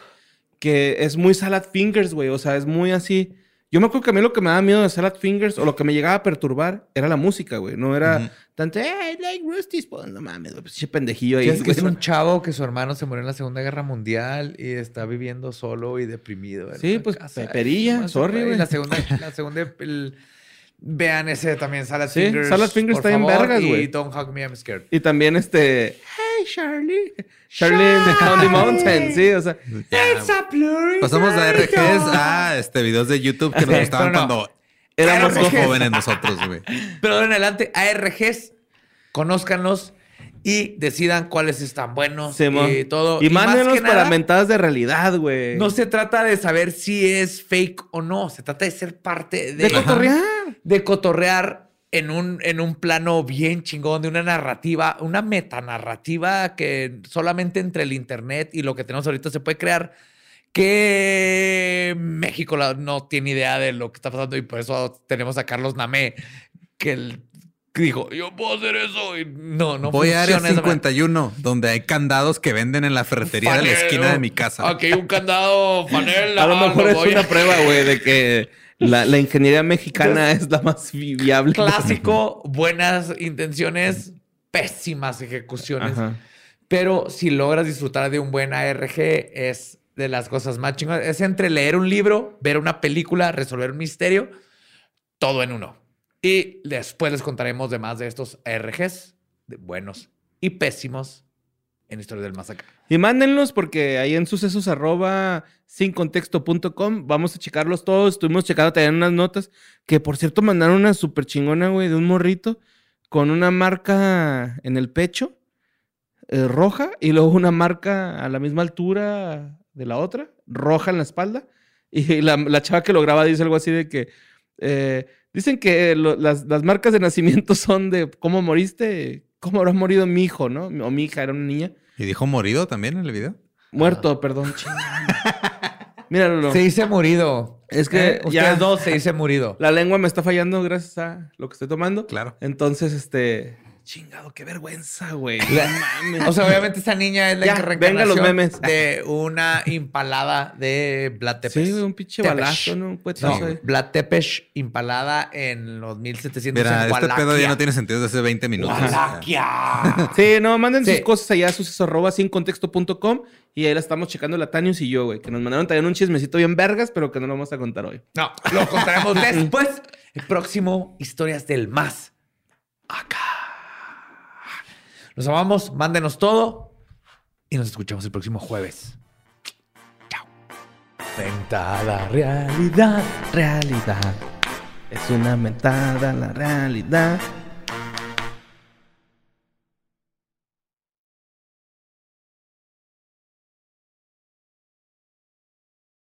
que es muy Salad Fingers, güey, o sea, es muy así. Yo me acuerdo que a mí lo que me daba miedo de Salad Fingers o lo que me llegaba a perturbar era la música, güey, no era tanto, hey, like Rusty's, pues no mames, güey, pinche pendejillo ahí. Es que es un chavo que su hermano se murió en la Segunda Guerra Mundial y está viviendo solo y deprimido. en Sí, pues, casa. peperilla, Ay, sorry, güey. La segunda, la segunda el- vean ese también, Salad Sí, Fingers. Salad Fingers por está favor, vergas, Y güey. Don't Hug Me, I'm Scared. Y también este, hey Charlie, Charlie the County Mountain, sí, o sea, Ya, a blurry Pasamos de night, RGs oh. a este videos de YouTube que nos Sí, gustaban no. cuando éramos jóvenes nosotros, güey. Pero en adelante, ARGs, conózcanlos y decidan cuáles están buenos Simón. y todo. Y, más mándenos que para nada, mentadas de realidad, güey. No se trata de saber si es fake o no, se trata de ser parte de, de cotorrear. de cotorrear en un, en un plano bien chingón, de una narrativa, una metanarrativa que solamente entre el internet y lo que tenemos ahorita se puede crear, que México la- no tiene idea de lo que está pasando y por eso tenemos a Carlos Namé, que él dijo, yo puedo hacer eso y no, no Voy a área funciona esa manera. 51, donde hay candados que venden en la ferretería de la esquina de mi casa. Aquí hay un candado, panela. A lo mejor lo es a- una prueba, güey, de que la, la ingeniería mexicana es la más vi- viable. Clásico, buenas intenciones, pésimas ejecuciones. Ajá. Pero si logras disfrutar de un buen ARG, es de las cosas más chingonas. Es entre leer un libro, ver una película, resolver un misterio, todo en uno. Y después les contaremos de más de estos ARGs, de buenos y pésimos en Historia del Más Acá. Y mándenlos porque ahí en sucesos arroba sincontexto.com vamos a checarlos todos. Estuvimos checando también unas notas que, por cierto, mandaron una súper chingona, güey, de un morrito con una marca en el pecho eh, roja y luego una marca a la misma altura de la otra, roja en la espalda. Y la, chava que lo graba dice algo así de que eh, dicen que las marcas de nacimiento son de cómo moriste, cómo habrá morido mi hijo, ¿no? O mi hija era una niña. ¿Y dijo morido también en el video? Muerto, perdón. chingada. Míralo. Se dice murido. Es que Eh, ya- Ustedes dos se dice murido. La lengua me está fallando gracias a lo que estoy tomando. Claro. Entonces, este. Chingado, qué vergüenza, güey. La- No mames. O sea, obviamente esta niña es la Ya, venga los memes. de una impalada de Vlad Tepes. Sí, güey, un pinche Tepesh. balazo, ¿no? Un No, ahí. Vlad Tepes impalada en los 1700 Mira, en este pedo ya no tiene sentido desde hace 20 minutos. Sí, no, manden Sí. sus cosas allá a sus arroba sin contexto.com y ahí la estamos checando la Tanius y yo, güey. Que nos mandaron también un chismecito bien vergas, pero que no lo vamos a contar hoy. No, lo contaremos después. El próximo, Historias del Más. Acá. Los amamos, mándenos todo y nos escuchamos el próximo jueves. Chao. Mentada realidad. Realidad. Es una mentada la realidad.